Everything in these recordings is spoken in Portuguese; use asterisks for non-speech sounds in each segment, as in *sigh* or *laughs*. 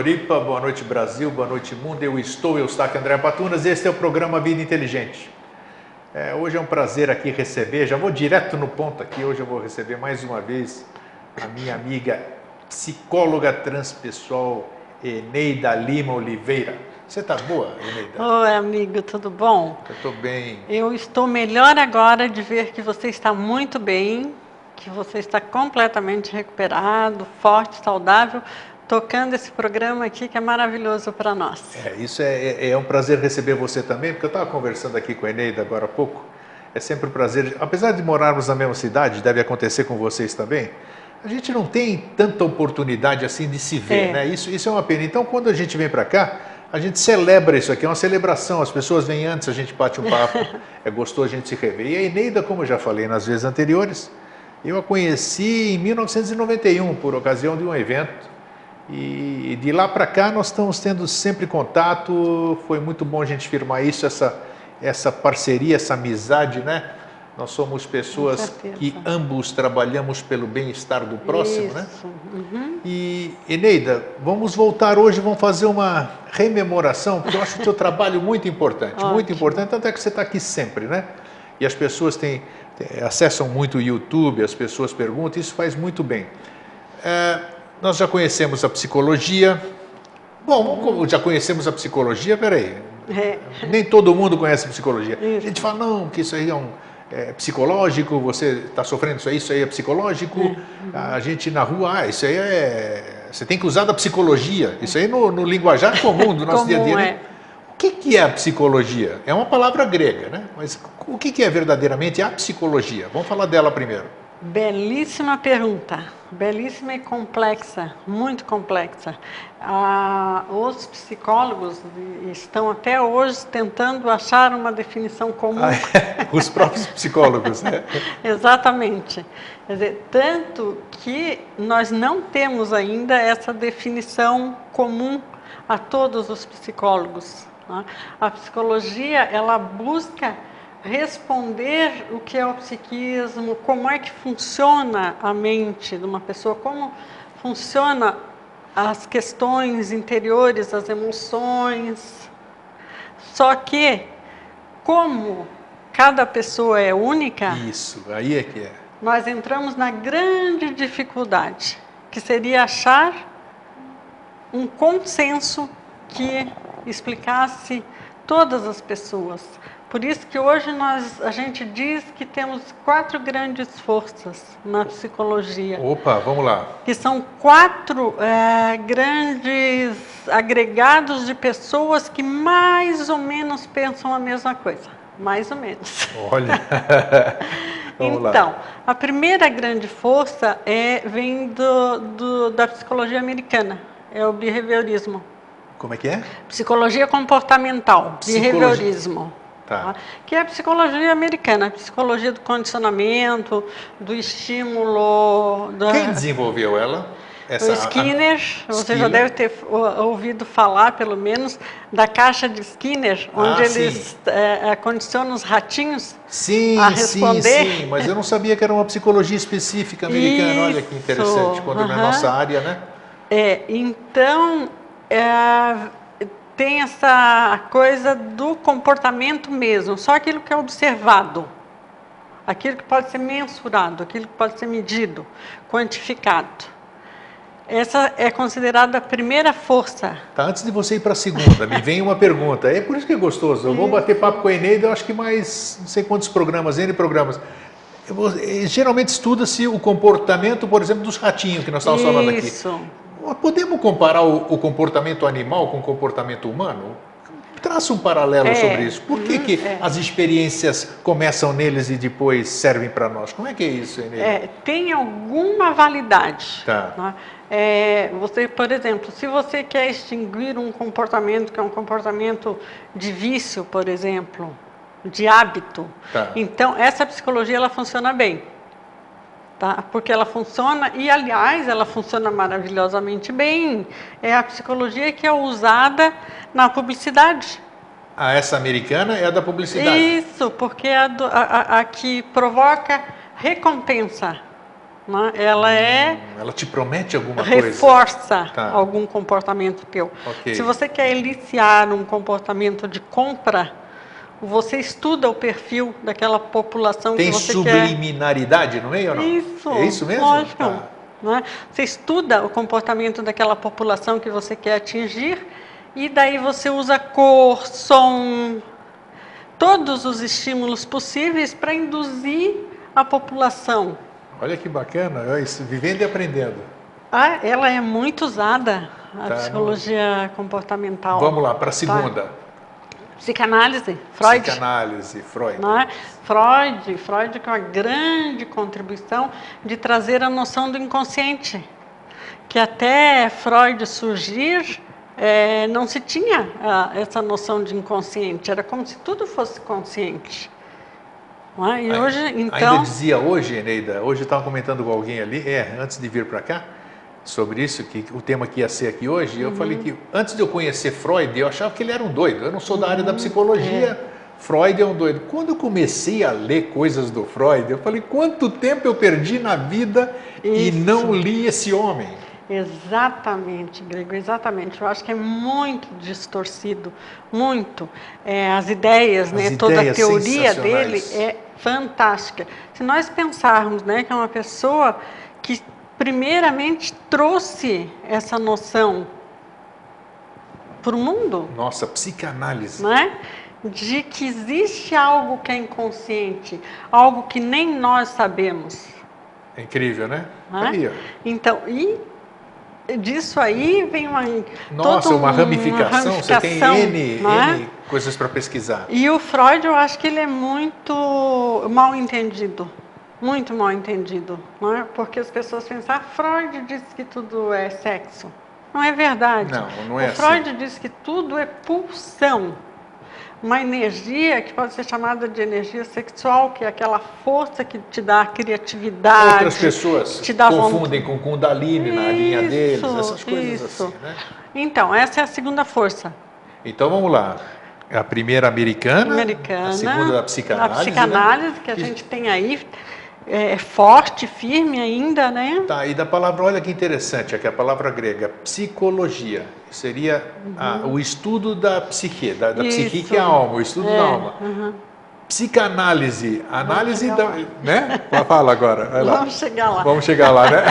Floripa. Boa noite, Brasil. Boa noite, mundo. Eu estou, eu estou aqui, André Patunas. Este é o programa Vida Inteligente. É, hoje é um prazer aqui receber, já vou direto no ponto aqui. Hoje eu vou receber mais uma vez a minha amiga psicóloga transpessoal Eneida Lima Oliveira. Você está boa, Eneida? Oi, amigo, tudo bom? Eu estou bem. Eu estou melhor agora de ver que você está muito bem, que você está completamente recuperado, forte, saudável tocando esse programa aqui que é maravilhoso para nós. É, isso é, é, é, um prazer receber você também, porque eu estava conversando aqui com a Eneida agora há pouco. É sempre um prazer, apesar de morarmos na mesma cidade, deve acontecer com vocês também. A gente não tem tanta oportunidade assim de se ver, é. né? Isso, isso é uma pena. Então, quando a gente vem para cá, a gente celebra isso aqui, é uma celebração. As pessoas vêm antes, a gente bate um papo, *laughs* é gostoso a gente se rever. E a Eneida, como eu já falei nas vezes anteriores, eu a conheci em 1991, por ocasião de um evento e de lá para cá nós estamos tendo sempre contato. Foi muito bom a gente firmar isso, essa, essa parceria, essa amizade, né? Nós somos pessoas que ambos trabalhamos pelo bem-estar do próximo, isso. né? Uhum. E Eneida, vamos voltar hoje, vamos fazer uma rememoração, porque eu acho o teu trabalho muito importante, Ótimo. muito importante, tanto é que você está aqui sempre, né? E as pessoas têm, acessam muito o YouTube, as pessoas perguntam, isso faz muito bem. É, nós já conhecemos a psicologia. Bom, já conhecemos a psicologia, peraí. É. Nem todo mundo conhece a psicologia. Isso. A gente fala, não, que isso aí é um é, psicológico, você está sofrendo isso aí, isso aí é psicológico. Uhum. A gente na rua, ah, isso aí é. Você tem que usar da psicologia. Isso aí no, no linguajar comum do nosso comum, dia a dia. Né? É. O que, que é a psicologia? É uma palavra grega, né? Mas o que, que é verdadeiramente a psicologia? Vamos falar dela primeiro. Belíssima pergunta, belíssima e complexa, muito complexa. Ah, os psicólogos estão até hoje tentando achar uma definição comum. Ah, é. Os próprios psicólogos, né? *laughs* Exatamente. Quer dizer, tanto que nós não temos ainda essa definição comum a todos os psicólogos. Né? A psicologia, ela busca responder o que é o psiquismo, como é que funciona a mente de uma pessoa, como funciona as questões interiores, as emoções. Só que, como cada pessoa é única. Isso, aí é que é. Nós entramos na grande dificuldade, que seria achar um consenso que explicasse todas as pessoas. Por isso que hoje nós, a gente diz que temos quatro grandes forças na psicologia. Opa, vamos lá. Que são quatro é, grandes agregados de pessoas que mais ou menos pensam a mesma coisa. Mais ou menos. Olha. *laughs* então, lá. a primeira grande força é, vem do, do, da psicologia americana, é o behaviorismo. Como é que é? Psicologia comportamental, Psicologia. behaviorismo. Tá. Que é a psicologia americana, a psicologia do condicionamento, do estímulo. Da... Quem desenvolveu ela? Essa, o Skinner, a... você Skinner. já deve ter ouvido falar, pelo menos, da caixa de Skinner, onde ah, eles é, condicionam os ratinhos sim, a responder. Sim, sim, mas eu não sabia que era uma psicologia específica americana. Isso. Olha que interessante, quando uh -huh. é nossa área, né? É, então, é, tem essa coisa do comportamento mesmo, só aquilo que é observado, aquilo que pode ser mensurado, aquilo que pode ser medido, quantificado. Essa é considerada a primeira força. Tá, antes de você ir para a segunda, me vem uma pergunta. É por isso que é gostoso. Eu vou bater papo com a Eneida, eu acho que mais não sei quantos programas, N programas. Vou, eh, geralmente estuda-se o comportamento, por exemplo, dos ratinhos que nós estávamos falando aqui. Podemos comparar o, o, comportamento animal com o comportamento humano? Traça um paralelo é, sobre isso. Por que, hum, que é. as experiências começam neles e depois servem para nós? Como é que é isso, Enê? É, tem alguma validade. Tá. Né? É, você, por exemplo, se você quer extinguir um comportamento que é um comportamento de vício, por exemplo, de hábito, tá. então essa psicologia ela funciona bem tá? Porque ela funciona e, aliás, ela funciona maravilhosamente bem. É a psicologia que é usada na publicidade. Ah, essa americana é a da publicidade. Isso, porque é a, do, a, a, a que provoca recompensa. né? ela é Hum, Ela te promete alguma coisa? reforça Tá. algum comportamento teu. Ok. Se você quer iniciar um comportamento de compra, você estuda o perfil daquela população Tem que você quer. subliminaridade no meio ou não? Isso. É isso mesmo? Lógico. Tá. né? Você estuda o comportamento daquela população que você quer atingir e daí você usa cor, som, todos os estímulos possíveis para induzir a população. Olha que bacana, é isso, vivendo e aprendendo. Ah, ela é muito usada, a Tá. psicologia comportamental. Vamos lá, para a segunda. Psicanálise, Freud. Psicanálise, Freud. né? Freud, Freud com a grande contribuição de trazer a noção do inconsciente, que até Freud surgir eh, não se tinha ah, essa noção de inconsciente, era como se tudo fosse consciente. É? E hoje, Ainda então, dizia hoje, Eneida, hoje eu estava comentando com alguém ali, é, antes de vir para cá, sobre isso, que o tema que ia ser aqui hoje, e eu falei Uhum. que antes de eu conhecer Freud, eu achava que ele era um doido. Eu não sou da área Uhum. da psicologia, É. Freud é um doido. Quando eu comecei a ler coisas do Freud, eu falei, quanto tempo eu perdi na vida e Isso. não li esse homem? Exatamente, Grego, exatamente. Eu acho que é muito distorcido, muito. É, as ideias, As né, toda a ideias teoria dele é fantástica. Se nós pensarmos né, que é uma pessoa que primeiramente trouxe essa noção para o mundo, Nossa, psicanálise. né? de que existe algo que é inconsciente, algo que nem nós sabemos. É incrível, né? Né? Então, e disso aí vem uma Nossa, uma um- ramificação, você tem ramificação, N, não é? N coisas para pesquisar. E o Freud, eu acho que ele é muito mal entendido. Muito mal entendido. Não é? Porque as pessoas pensam, ah, Freud disse que tudo é sexo. Não é verdade. Não, não é o Freud diz que tudo é pulsão. Uma energia que pode ser chamada de energia sexual, que é aquela força que te dá a criatividade. Outras pessoas te dá confundem com Kundalini na linha deles, Isso, essas coisas isso. assim, né? Então, essa é a segunda força. Então vamos lá. A primeira americana, americana. a segunda da psicanálise. A né? psicanálise que a gente tem aí é forte, firme ainda, né? Tá, e da palavra, olha que interessante, aqui a palavra grega, psicologia, seria a- o estudo da psique, da, da psique Uhum. Que é a alma, o estudo É, da alma. uhum. Psicanálise, análise da, lá. né? Fala agora, vai lá. Vamos chegar lá. Vamos chegar lá, né?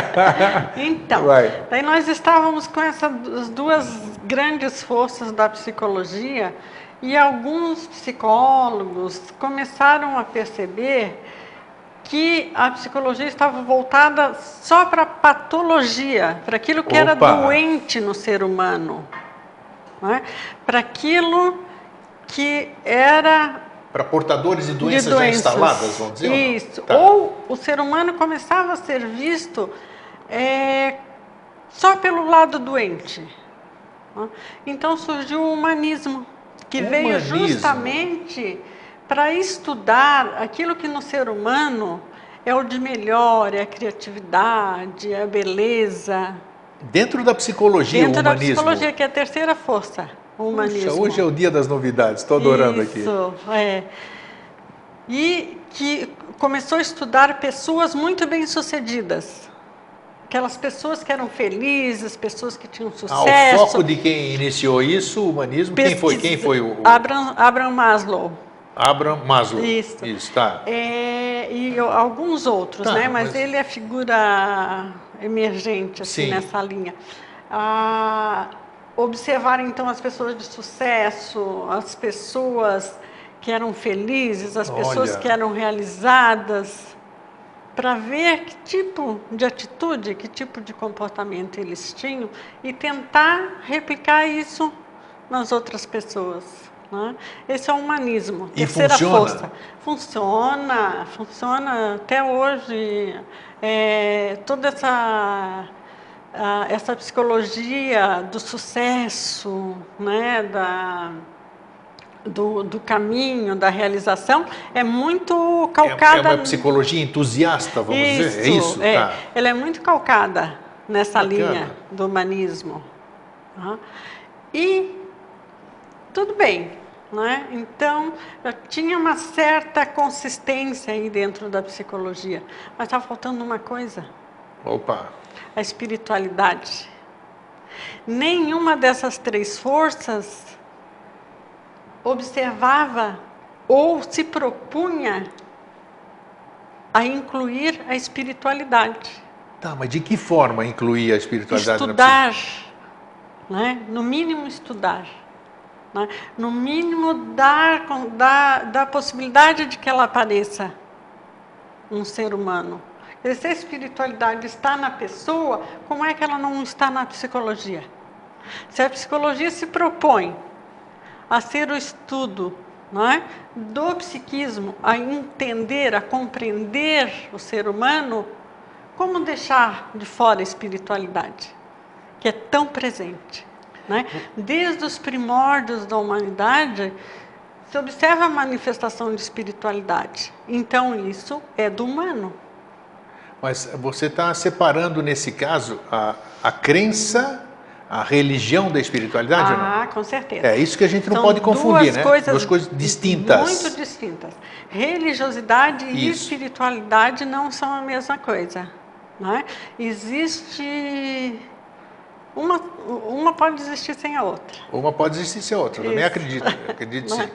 *laughs* Então, Vai. daí nós estávamos com essas duas grandes forças da psicologia e alguns psicólogos começaram a perceber que a psicologia estava voltada só para patologia, para aquilo que era Opa! doente no ser humano, não é? para aquilo que era Para portadores de de doenças, já doenças. instaladas, vamos dizer? ou? Isso. Tá. Ou o ser humano começava a ser visto é, só pelo lado doente. né? Então surgiu o humanismo, que veio Humanismo. justamente para estudar aquilo que no ser humano é o de melhor, é a criatividade, é a beleza. Dentro da psicologia, Dentro o da humanismo. psicologia, que é a terceira força, o humanismo. Puxa, hoje é o dia das novidades, estou adorando aqui. Isso, é. E que começou a estudar pessoas muito bem-sucedidas. Aquelas pessoas que eram felizes, pessoas que tinham Ah, sucesso. o foco de quem iniciou isso, o humanismo, quem foi? Quem foi o, o Abraham, Abraham Maslow. Abraham Maslow? Isso. Isso, tá. É, e o- alguns outros, Tá, né? Mas, mas- ele é figura emergente assim, Sim. nessa linha. Ah, observar então as pessoas de sucesso, as pessoas que eram felizes, as pessoas Olha. que eram realizadas, para ver que tipo de atitude, que tipo de comportamento eles tinham e tentar replicar isso nas outras pessoas. Né? Esse é o humanismo, E terceira funciona? força. Funciona, funciona até hoje. É, toda essa, a- essa psicologia do sucesso, né, da, do, do caminho, da realização, é muito É, é calcada. uma psicologia entusiasta, vamos dizer? É isso? é. Tá. Ela é muito calcada nessa Bacana. linha do humanismo. Tá? E tudo bem, né? Então já tinha uma certa consistência aí dentro da psicologia, mas estava faltando uma coisa. Opa! A espiritualidade. Nenhuma dessas três forças observava ou se propunha a incluir a espiritualidade. Tá, mas de que forma incluir a espiritualidade estudar, né? no mínimo estudar. Né? No mínimo dar, dar, dar a possibilidade de que ela apareça um ser humano. Se a espiritualidade está na pessoa, como é que ela não está na psicologia? Se a psicologia se propõe a ser o estudo é, do psiquismo, a entender, a compreender o ser humano, como deixar de fora a espiritualidade, que é tão presente? Né? Desde os primórdios da humanidade, se observa a manifestação de espiritualidade. Então, isso é do humano. Mas você está separando, nesse caso, a, a crença, a religião da espiritualidade? Ah, com certeza. É isso que a gente não São pode confundir, duas né? Coisas duas coisas distintas. Muito distintas. Religiosidade isso. e espiritualidade não são a mesma coisa. Né? Existe uma, uma pode existir sem a outra. Uma pode existir sem a outra, eu também acredito, acredito *laughs* sim.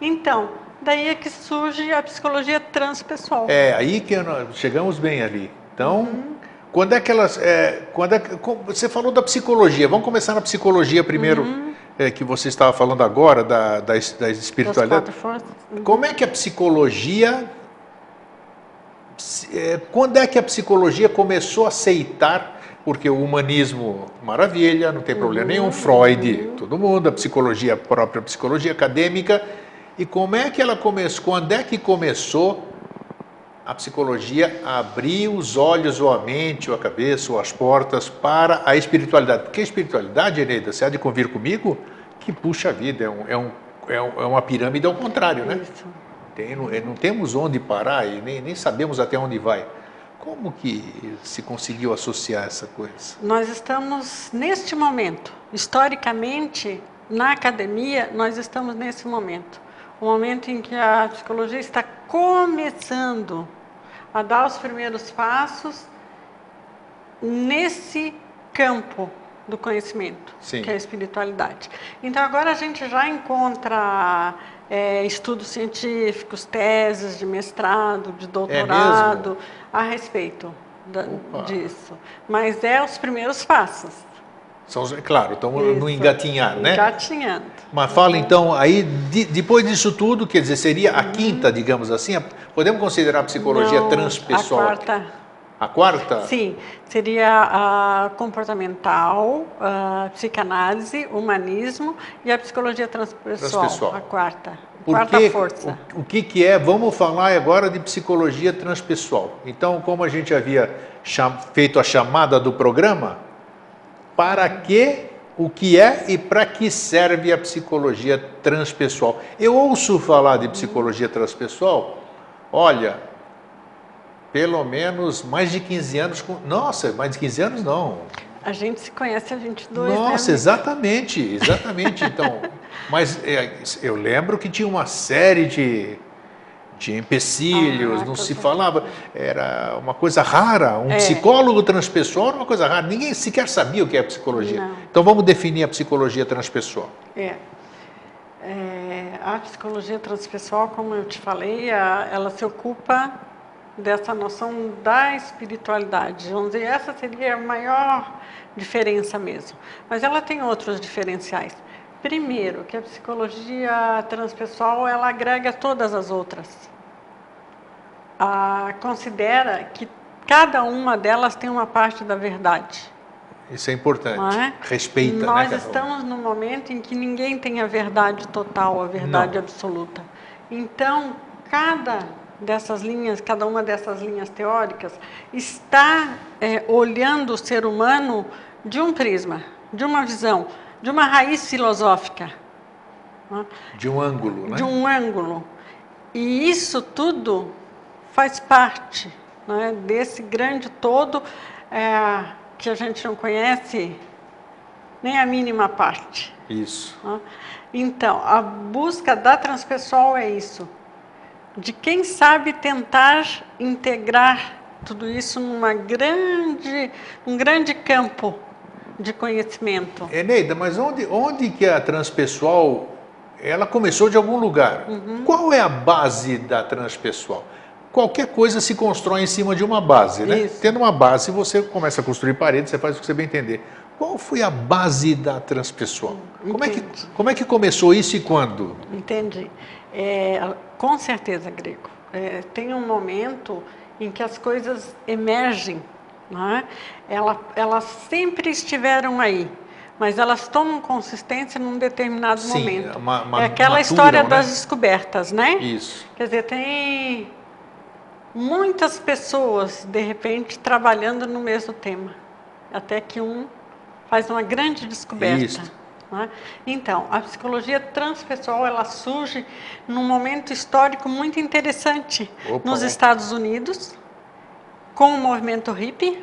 Então, daí é que surge a psicologia transpessoal. É, aí que nós chegamos bem ali. Então, uhum. quando é que elas. É, quando é, você falou da psicologia, vamos começar na psicologia primeiro, uhum. é, que você estava falando agora, da, da, da espiritualidade. Uhum. Como é que a psicologia. É, quando é que a psicologia começou a aceitar porque o humanismo, maravilha, não tem problema uhum, nenhum, Freud, uhum. todo mundo, a psicologia, a própria psicologia acadêmica. E como é que ela começou, quando é que começou a psicologia a abrir os olhos ou a mente ou a cabeça ou as portas para a espiritualidade? Porque a espiritualidade, Eneida, você há de convir comigo, que puxa vida, é, um, é, um, é, é uma pirâmide ao contrário, né? Isso. Tem, não, não, temos onde parar e nem, nem sabemos até onde vai. Como que se conseguiu associar essa coisa? Nós estamos neste momento, historicamente, na academia, nós estamos nesse momento. O momento em que a psicologia está começando a dar os primeiros passos nesse campo do conhecimento, Sim. que é a espiritualidade. Então agora a gente já encontra é, estudos científicos, teses de mestrado, de doutorado é a respeito da, disso. Mas é os primeiros passos. São, claro, estamos no engatinhar, né? Engatinhando. Mas fala então, aí de, depois disso tudo, quer dizer, seria a quinta, digamos assim, podemos considerar a psicologia Não, transpessoal? A quarta. A quarta? Sim, seria a comportamental, a psicanálise, humanismo e a psicologia transpessoal, transpessoal. a quarta. Porque quarta força. O, o que, que é? Vamos falar agora de psicologia transpessoal. Então, como a gente havia feito a chamada do programa, para que o que é e para que serve a psicologia transpessoal? Eu ouço falar de psicologia transpessoal, olha, pelo menos mais de 15 anos. Com... Nossa, mais de 15 anos não. A gente se conhece há 22 Nossa, né? exatamente, exatamente. Então, *laughs* mas é, eu lembro que tinha uma série de, de empecilhos, ah, não se falava, era uma coisa rara. Um é. psicólogo transpessoal era uma coisa rara, ninguém sequer sabia o que é psicologia. Não. Então vamos definir a psicologia transpessoal. É. é. a psicologia transpessoal, como eu te falei, ela se ocupa dessa noção da espiritualidade. Vamos dizer, essa seria a maior diferença mesmo. Mas ela tem outros diferenciais. Primeiro, que a psicologia transpessoal ela agrega todas as outras. Ah, considera que cada uma delas tem uma parte da verdade. Isso é importante. É? Respeita. Nós né, estamos num momento em que ninguém tem a verdade total, a verdade Não. absoluta. Então, cada dessas linhas, cada uma dessas linhas teóricas, está é, olhando o ser humano de um prisma, de uma visão, de uma raiz filosófica. Né? De um ângulo, né? De um ângulo. E isso tudo faz parte né, desse grande todo é, que a gente não conhece nem a mínima parte. Isso. Né? Então, a busca da transpessoal é isso de quem sabe tentar integrar tudo isso numa grande, um grande campo de conhecimento. Eneida, mas onde, onde que a transpessoal, ela começou de algum lugar. Uhum. Qual é a base da transpessoal? Qualquer coisa se constrói em cima de uma base, né? Isso. Tendo uma base, você começa a construir paredes, você faz o que você bem entender. Qual foi a base da transpessoal? Como é, que, como é que começou isso e quando? Entendi. É, com certeza, Grego. É, tem um momento em que as coisas emergem. Né? Ela, elas sempre estiveram aí, mas elas tomam consistência num determinado Sim, momento. ma- ma- é aquela maturam, história né? das descobertas, né? Isso. Quer dizer, tem muitas pessoas, de repente, trabalhando no mesmo tema, até que um faz uma grande descoberta. Isso. Né? Então, a psicologia transpessoal ela surge num momento histórico muito interessante Opa, nos. Estados Unidos, com o movimento hippie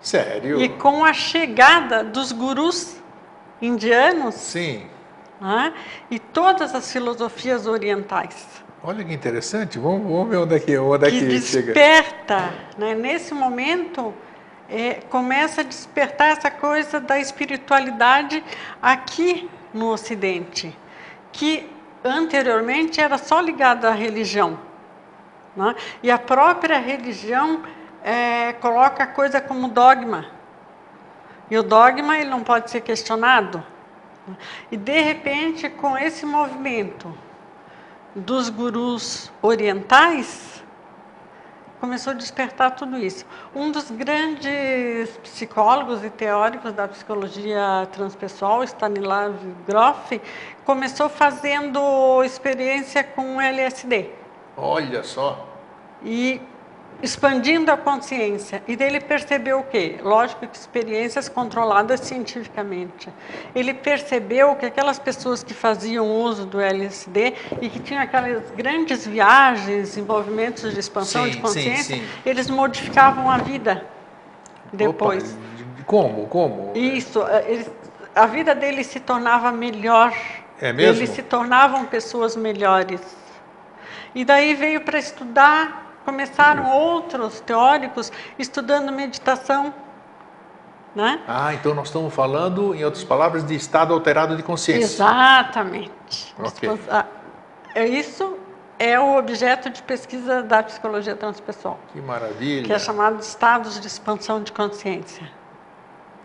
Sério? e com a chegada dos gurus indianos Sim. né? e todas as filosofias orientais. Olha que interessante. Vamos, vamos ver onde é que, onde é que que chega. desperta, né? nesse momento, é, começa a despertar essa coisa da espiritualidade aqui no Ocidente, que anteriormente era só ligada à religião. né? E a própria religião é, coloca a coisa como dogma. E o dogma ele não pode ser questionado. E de repente, com esse movimento dos gurus orientais, começou a despertar tudo isso. Um dos grandes psicólogos e teóricos da psicologia transpessoal, Stanislav Grof, começou fazendo experiência com LSD Olha só. e expandindo a consciência. E daí ele percebeu o quê? Lógico que experiências controladas cientificamente. Ele percebeu que aquelas pessoas que faziam uso do LSD e que tinham aquelas grandes viagens, envolvimentos de expansão Sim, de sim, consciência, sim. eles modificavam a vida depois. Opa, como? Como? Isso, eh, a vida deles se tornava melhor. É mesmo? Eles se tornavam pessoas melhores. E daí veio para estudar, começaram outros teóricos estudando meditação, né? Ah, então nós estamos falando, em outras palavras, de estado alterado de consciência. Exatamente. Ok. Ah, é Isso é o objeto de pesquisa da psicologia transpessoal, Que maravilha. que é chamado de estados de expansão de consciência.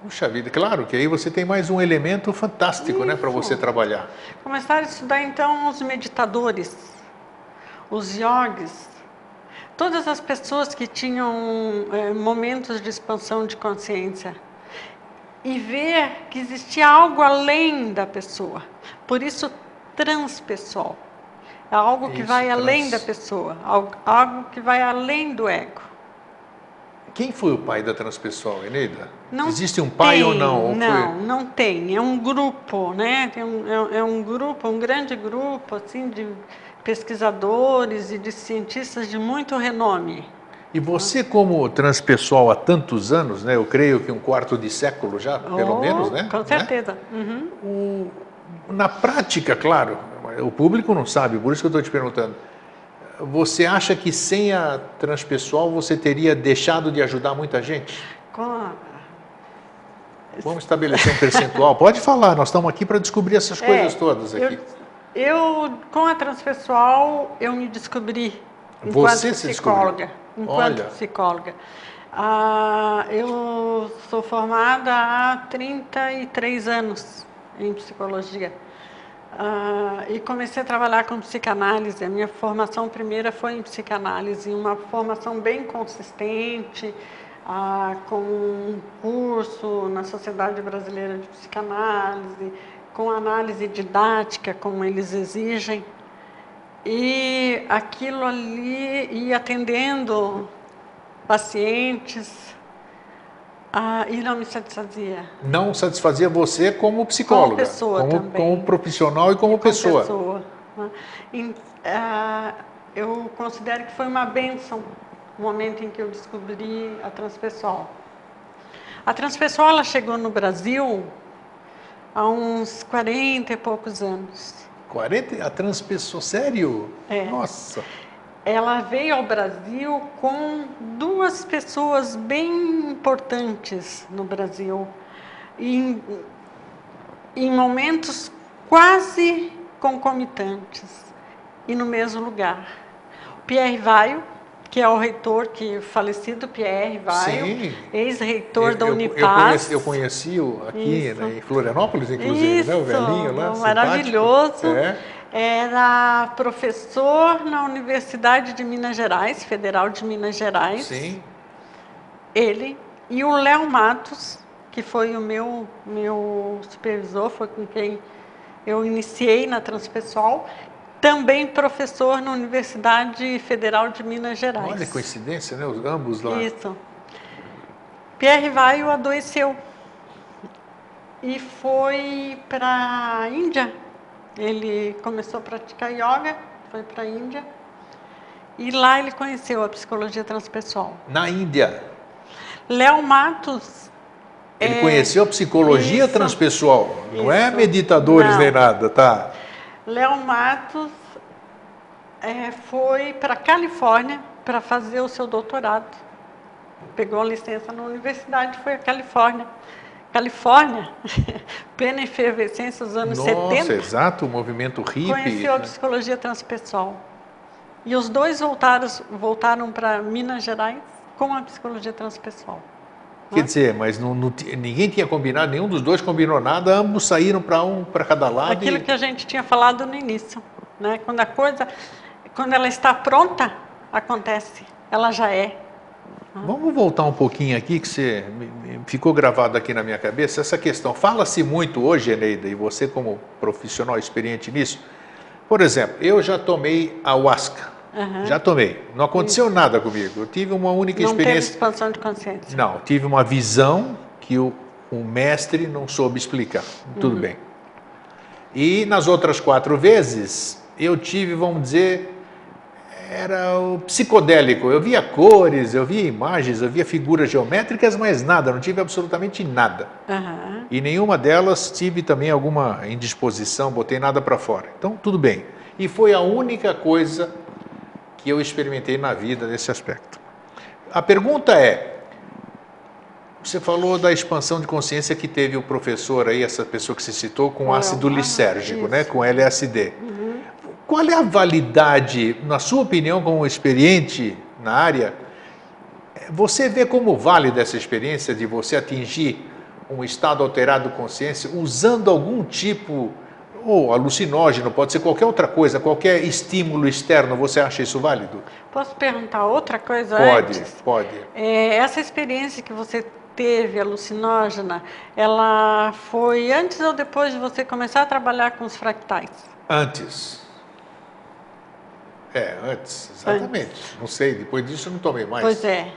Puxa vida, claro que aí você tem mais um elemento fantástico, né, para você trabalhar. Começaram a estudar então os meditadores, os yogis, todas as pessoas que tinham eh, momentos de expansão de consciência e ver que existia algo além da pessoa. Por isso, transpessoal. É algo que Isso, vai além trans. da pessoa, algo, algo que vai além do ego. Quem foi o pai da transpessoal, Eneida? Não Existe um pai ou tem, não? Ou Não, foi- não tem. É um grupo, né? Tem um- é, é um grupo, um grande grupo, assim, de pesquisadores e de cientistas de muito renome. E você, como transpessoal há tantos anos, né? Eu creio que um quarto de século já, pelo Oh, menos, né? Com Né? certeza. Uhum. O- na prática, claro, o público não sabe, por isso que eu estou te perguntando. Você acha que sem a transpessoal você teria deixado de ajudar muita gente? Com Vamos estabelecer um percentual. Pode falar, nós estamos aqui para descobrir essas coisas É, todas aqui. Eu, eu, com a transpessoal, eu me descobri enquanto Você se psicóloga. Enquanto Olha. psicóloga. Ah, eu sou formada há 33 anos em psicologia. Ah, e comecei a trabalhar com psicanálise. A minha formação primeira foi em psicanálise, uma formação bem consistente, ah, com um curso na Sociedade Brasileira de Psicanálise, com análise didática, como eles exigem. E aquilo ali ia atendendo pacientes ah, e não me satisfazia. Não satisfazia você como psicóloga, pessoa como, também. como profissional e como pessoa. pessoa, né? E, ah, eu considero que foi uma benção o momento em que eu descobri a transpessoal. A transpessoal ela chegou no Brasil há uns 40 e poucos anos. 40, a transpessoa, sério? É. Nossa. ela veio ao Brasil com duas pessoas bem importantes no Brasil, em, em momentos quase concomitantes e no mesmo lugar. O Pierre Vaio, que é o reitor, que falecido Pierre Vaio, ex-reitor da Unipaz. Eu, conheci, eu conheci o aqui né, em Florianópolis, inclusive, Isso, né, o velhinho lá. Maravilhoso. É. Era professor na Universidade de Minas Gerais, Federal de Minas Gerais. Sim. Ele e o Léo Matos, que foi o meu, meu supervisor, foi com quem eu iniciei na Transpessoal, também professor na Universidade Federal de Minas Gerais. Olha coincidência, né? Os ambos lá. Isso. Pierre Vaio adoeceu e foi para a Índia. Ele começou a praticar yoga, foi para a Índia e lá ele conheceu a psicologia transpessoal. Na Índia. Léo Matos. Ele é... conheceu a psicologia isso, transpessoal, não é isso. é meditadores não. nem nada, tá? Léo Matos é, foi para a Califórnia para fazer o seu doutorado. Pegou a licença na universidade e foi à Califórnia. Califórnia, *laughs* plena efervescência dos anos Nossa, 70. Nossa, exato, o movimento hippie. Conheceu a psicologia transpessoal. E os dois voltaram, voltaram para Minas Gerais com a psicologia transpessoal. Quer dizer, mas não, não, ninguém tinha combinado, nenhum dos dois combinou nada, ambos saíram para um para cada lado. Aquilo e... que a gente tinha falado no início, né? Quando a coisa, quando ela está pronta, acontece, ela já é. Vamos voltar um pouquinho aqui, que você ficou gravado aqui na minha cabeça, essa questão. Fala-se muito hoje, Eneida, e você como profissional experiente nisso, por exemplo, eu já tomei ayahuasca, Uhum. Já tomei. Não aconteceu Isso. nada comigo. Eu tive uma única não experiência. Não expansão de consciência. Não, tive uma visão que o, o mestre não soube explicar. Tudo uhum. bem. E nas outras quatro vezes, eu tive, vamos dizer, era o psicodélico. Eu via cores, eu via imagens, eu via figuras geométricas, mas nada, não tive absolutamente nada. Uhum. E nenhuma delas tive também alguma indisposição, botei nada para fora. Então, tudo bem. E foi a única coisa que eu experimentei na vida nesse aspecto. A pergunta é: você falou da expansão de consciência que teve o professor aí, essa pessoa que se citou, com ácido lisérgico, né, com LSD. Uhum. Qual é a validade, na sua opinião, como experiente na área, você vê como válida essa experiência de você atingir um estado alterado de consciência usando algum tipo de ou alucinógeno, pode ser qualquer outra coisa, qualquer estímulo externo, você acha isso válido? Posso perguntar outra coisa pode, antes? Pode, pode. É, essa experiência que você teve alucinógena, ela foi antes ou depois de você começar a trabalhar com os fractais? Antes. É, antes, exatamente. Antes. Não sei, depois disso eu não tomei mais. Pois é.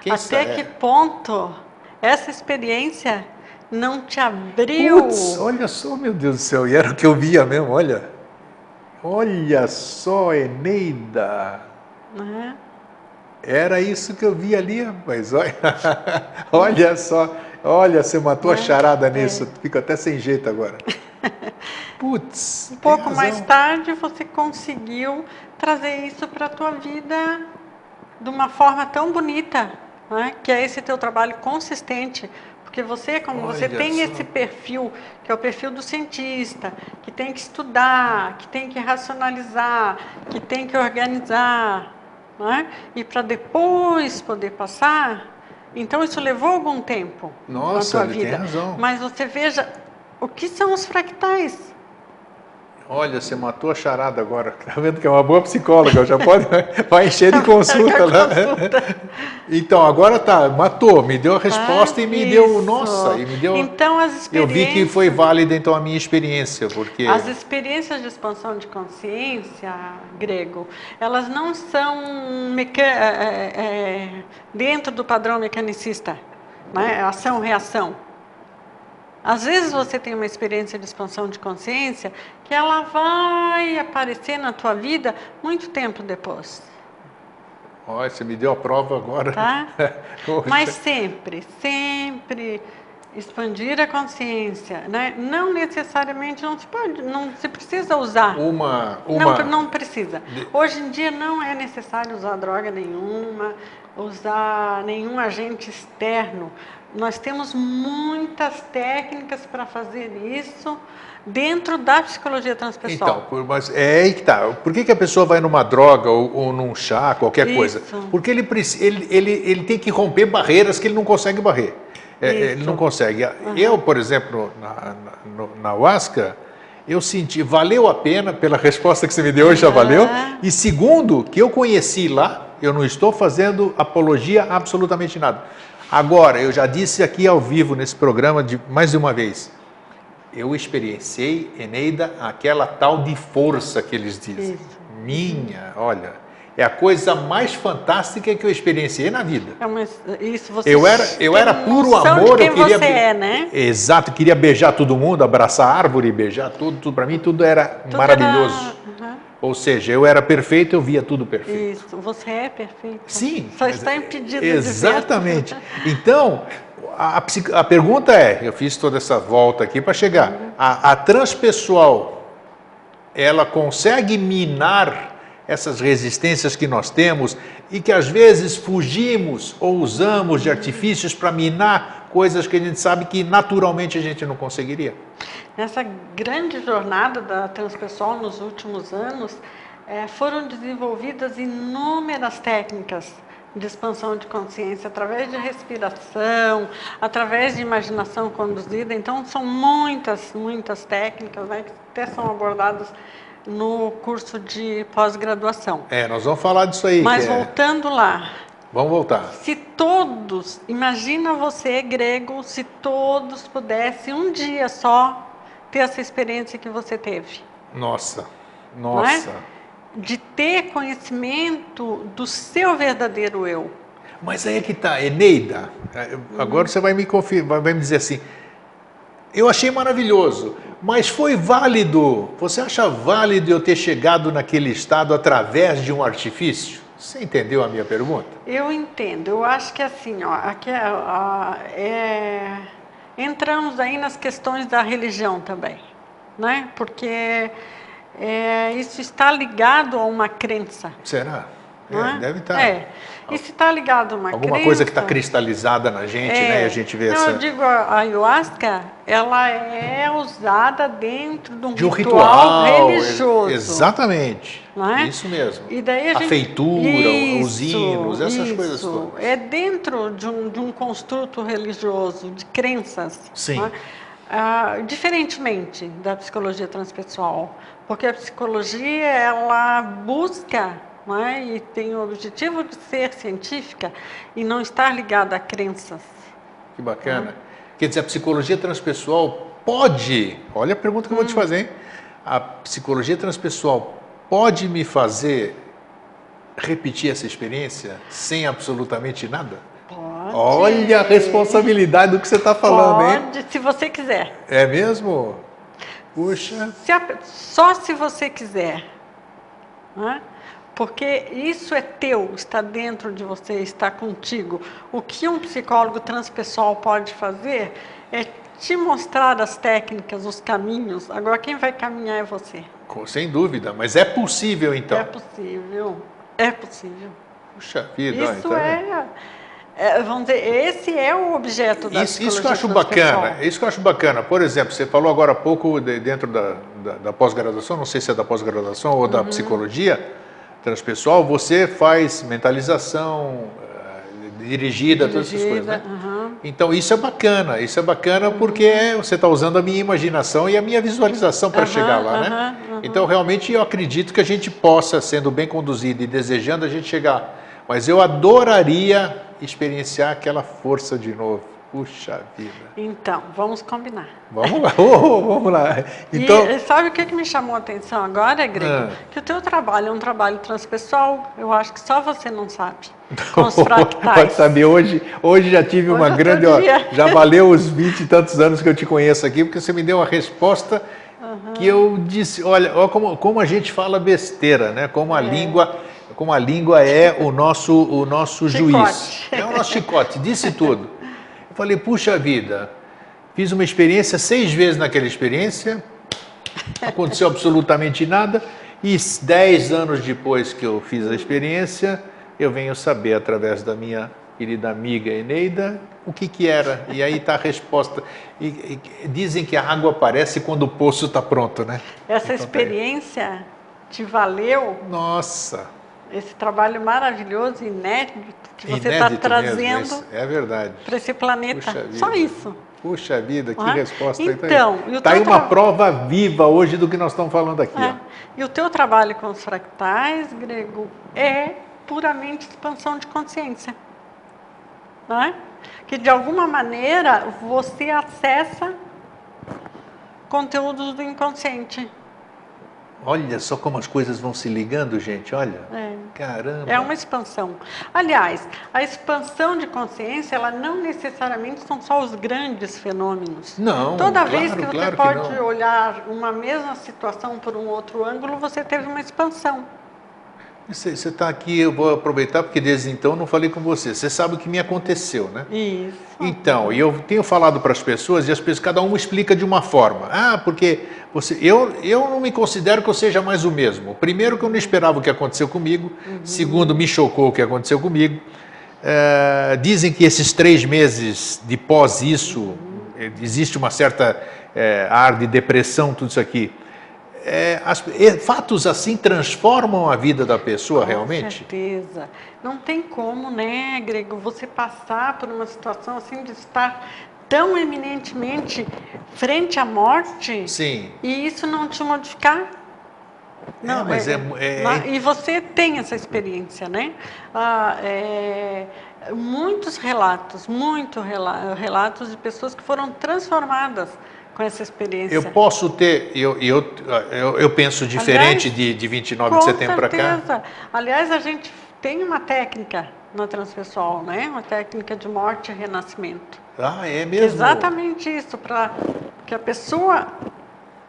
Quem Até que ponto essa experiência não te abriu. Puts, olha só, meu Deus do céu, e era o que eu via mesmo, olha. Olha só, Eneida. Uhum. Era isso que eu vi ali, rapaz. Olha, *laughs* olha só, olha, você matou a charada é. nisso. É. Fico até sem jeito agora. *laughs* Putz. Um pouco mais tarde você conseguiu trazer isso para a tua vida de uma forma tão bonita, né? que é esse teu trabalho consistente porque você, como Olha você tem só. esse perfil, que é o perfil do cientista, que tem que estudar, que tem que racionalizar, que tem que organizar, né? e para depois poder passar, então isso levou algum tempo Nossa, na tua vida. Tem razão. Mas você veja o que são os fractais. Olha, você matou a charada agora. *laughs* Tá vendo que é uma boa psicóloga, já pode *laughs* vai encher de consulta lá. Então, agora tá, matou, me deu a resposta ah, e me isso. deu, nossa, e me deu. Então as experiências Eu vi que foi válida então a minha experiência, porque as experiências de expansão de consciência, grego, elas não são meca... é, é, dentro do padrão mecanicista, né? Ação reação. Às vezes você tem uma experiência de expansão de consciência que ela vai aparecer na tua vida muito tempo depois. Olha, você me deu a prova agora. Tá? *laughs* Mas sempre, sempre expandir a consciência, né? Não necessariamente não se pode, não se precisa usar. Uma, uma... Não, não precisa. Hoje em dia não é necessário usar droga nenhuma, usar nenhum agente externo. Nós temos muitas técnicas para fazer isso dentro da psicologia transpessoal. Então, mas é aí que tá. Por que, que a pessoa vai numa droga ou, ou num chá, qualquer isso. coisa? Porque ele, ele, ele, ele tem que romper barreiras que ele não consegue barrer. É, ele não consegue. Uhum. Eu, por exemplo, na, na, na Huasca, eu senti, valeu a pena pela resposta que você me deu hoje, já valeu. E segundo, que eu conheci lá, eu não estou fazendo apologia a absolutamente nada. Agora, eu já disse aqui ao vivo nesse programa de mais de uma vez, eu experienciei, Eneida, aquela tal de força que eles dizem. Isso. Minha, olha, é a coisa mais fantástica que eu experienciei na vida. É, mas isso você eu era, eu era puro amor. quem eu queria, você é, né? Exato, queria beijar todo mundo, abraçar a árvore, beijar tudo, tudo para mim tudo era tudo maravilhoso. Era... Ou seja, eu era perfeito, eu via tudo perfeito. Isso, você é perfeito. Sim. Só está impedido Exatamente. Então, a, a, pergunta é, eu fiz toda essa volta aqui para chegar, uhum. a, a transpessoal, ela consegue minar essas resistências que nós temos e que às vezes fugimos ou usamos de artifícios para minar coisas que a gente sabe que naturalmente a gente não conseguiria. Nessa grande jornada da transpessoal nos últimos anos, é, foram desenvolvidas inúmeras técnicas de expansão de consciência através de respiração, através de imaginação conduzida. Então, são muitas, muitas técnicas né, que até são abordadas no curso de pós-graduação. É, nós vamos falar disso aí. Mas é- voltando é... lá. Vamos voltar. Se todos, imagina você, grego, se todos pudessem um dia só ter essa experiência que você teve. Nossa, é? nossa. É? De ter conhecimento do seu verdadeiro eu. Mas aí é que está, Eneida. Agora uhum. você vai me, confirmar, vai me dizer assim. Eu achei maravilhoso. Mas foi válido? Você acha válido eu ter chegado naquele estado através de um artifício? Você entendeu a minha pergunta? Eu entendo. Eu acho que assim, ó, aqui é, é, entramos aí nas questões da religião também, né? Porque é, isso está ligado a uma crença. Será? É, deve estar. É. E se está ligado a uma Alguma crença, coisa que está cristalizada na gente, é, né? E a gente vê não, essa... Eu digo, a ayahuasca, ela é usada dentro de um, de um ritual, ritual, religioso. Exatamente. É? Isso mesmo. E daí a, a gente... feitura, isso, os hinos, essas isso. coisas todas. É dentro de um, de um construto religioso, de crenças. Sim. É? Ah, diferentemente da psicologia transpessoal, porque a psicologia ela busca é? e tem o objetivo de ser científica e não estar ligada a crenças. Que bacana. Quer dizer, a psicologia transpessoal pode, olha a pergunta que eu vou te hum. fazer, hein? a psicologia transpessoal pode me fazer repetir essa experiência sem absolutamente nada? Pode. Olha a responsabilidade do que você está falando, pode, hein? Pode, se você quiser. É mesmo? Puxa. Se a, só se você quiser. Não é? Porque isso é teu, está dentro de você, está contigo. O que um psicólogo transpessoal pode fazer é te mostrar as técnicas, os caminhos. Agora, quem vai caminhar é você. Sem dúvida, mas é possível então? É possível, é possível. Puxa vida, isso então é, é, vamos dizer, esse é o objeto da isso, isso que eu acho bacana, isso que eu acho bacana. Por exemplo, você falou agora há pouco de, dentro da, da, da pós-graduação, não sei se é da pós-graduação ou da uhum. psicologia transpessoal, você faz mentalização uh, dirigida, dirigida, todas essas coisas. Né? Uhum. Então isso é bacana, isso é bacana porque você está usando a minha imaginação e a minha visualização para uhum, chegar lá, né? Uhum. Então realmente eu acredito que a gente possa, sendo bem conduzido e desejando a gente chegar. Mas eu adoraria experienciar aquela força de novo. Puxa vida. Então, vamos combinar. Vamos lá, *laughs* oh, vamos lá. Então... E sabe o que, que me chamou a atenção agora, Grego? Ah. Que o teu trabalho é um trabalho transpessoal, eu acho que só você não sabe. Com *laughs* os fractais. Pode saber, hoje, hoje já tive hoje uma é grande... Ó, já valeu os 20 e tantos anos que eu te conheço aqui, porque você me deu uma resposta uhum. que eu disse, olha, olha como, como a gente fala besteira, né? Como a é. língua como a língua é o nosso, o nosso juiz. É o nosso *laughs* chicote, disse tudo. Falei, puxa vida, Fiz uma experiência seis vezes naquela experiência, aconteceu absolutamente nada. E dez anos depois que eu fiz a experiência, eu venho saber através da minha querida amiga Eneida o que, que era. E aí está a resposta. E, e, dizem que a água aparece quando o poço está pronto, né? Essa então, tá experiência te valeu? Nossa! Esse trabalho maravilhoso, inédito, que você está trazendo é para esse planeta. Só isso. Puxa vida, que é? resposta. Então, está aí uma tra... prova viva hoje do que nós estamos falando aqui. É. E o teu trabalho com os fractais, Grego, é puramente expansão de consciência. Não é? Que de alguma maneira você acessa conteúdos do inconsciente. Olha só como as coisas vão se ligando, gente. Olha, é. caramba. É uma expansão. Aliás, a expansão de consciência, ela não necessariamente são só os grandes fenômenos. Não. Toda claro, vez que você claro pode que olhar uma mesma situação por um outro ângulo, você teve uma expansão. Você está aqui, eu vou aproveitar porque desde então não falei com você. Você sabe o que me aconteceu, né? Isso. Então, e eu tenho falado para as pessoas e as pessoas, cada um explica de uma forma. Ah, porque você, eu, eu não me considero que eu seja mais o mesmo. Primeiro, que eu não esperava o que aconteceu comigo. Uhum. Segundo, me chocou o que aconteceu comigo. É, dizem que esses três meses de pós isso, uhum. existe uma certa é, ar de depressão, tudo isso aqui é, as, fatos assim transformam a vida da pessoa Com realmente? Com certeza. Não tem como, né, Grego, você passar por uma situação assim de estar tão eminentemente frente à morte Sim. e isso não te modificar. É, não, é, mas é, é, é, E você tem essa experiência, né? Ah, é, muitos relatos, muitos relatos de pessoas que foram transformadas com essa experiência? Eu posso ter, eu, eu, eu, eu penso diferente Aliás, de, de 29 de setembro para cá. Aliás, a gente tem uma técnica na transpessoal, né? Uma técnica de morte e renascimento. Ah, é mesmo? Exatamente isso, para que a pessoa,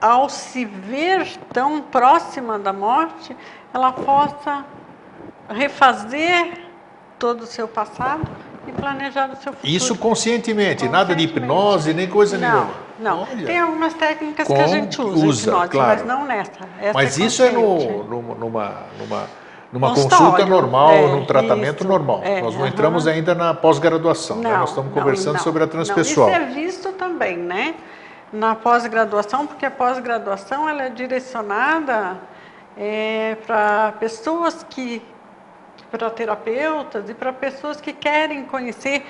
ao se ver tão próxima da morte, ela possa refazer todo o seu passado e planejar o seu futuro. Isso conscientemente, conscientemente. nada de hipnose, nem coisa não, nenhuma. Não, Olha. tem algumas técnicas que a gente usa, usa hipnose, claro. mas não nessa. Essa mas é isso é no, numa, numa, numa consulta normal, é, num tratamento isso, normal. É, nós não uhum. entramos ainda na pós-graduação, né? nós estamos conversando não, sobre a transpessoal. Isso é visto também, né? Na pós-graduação, porque a pós-graduação ela é direcionada é, para pessoas que para terapeutas e para pessoas que querem conhecer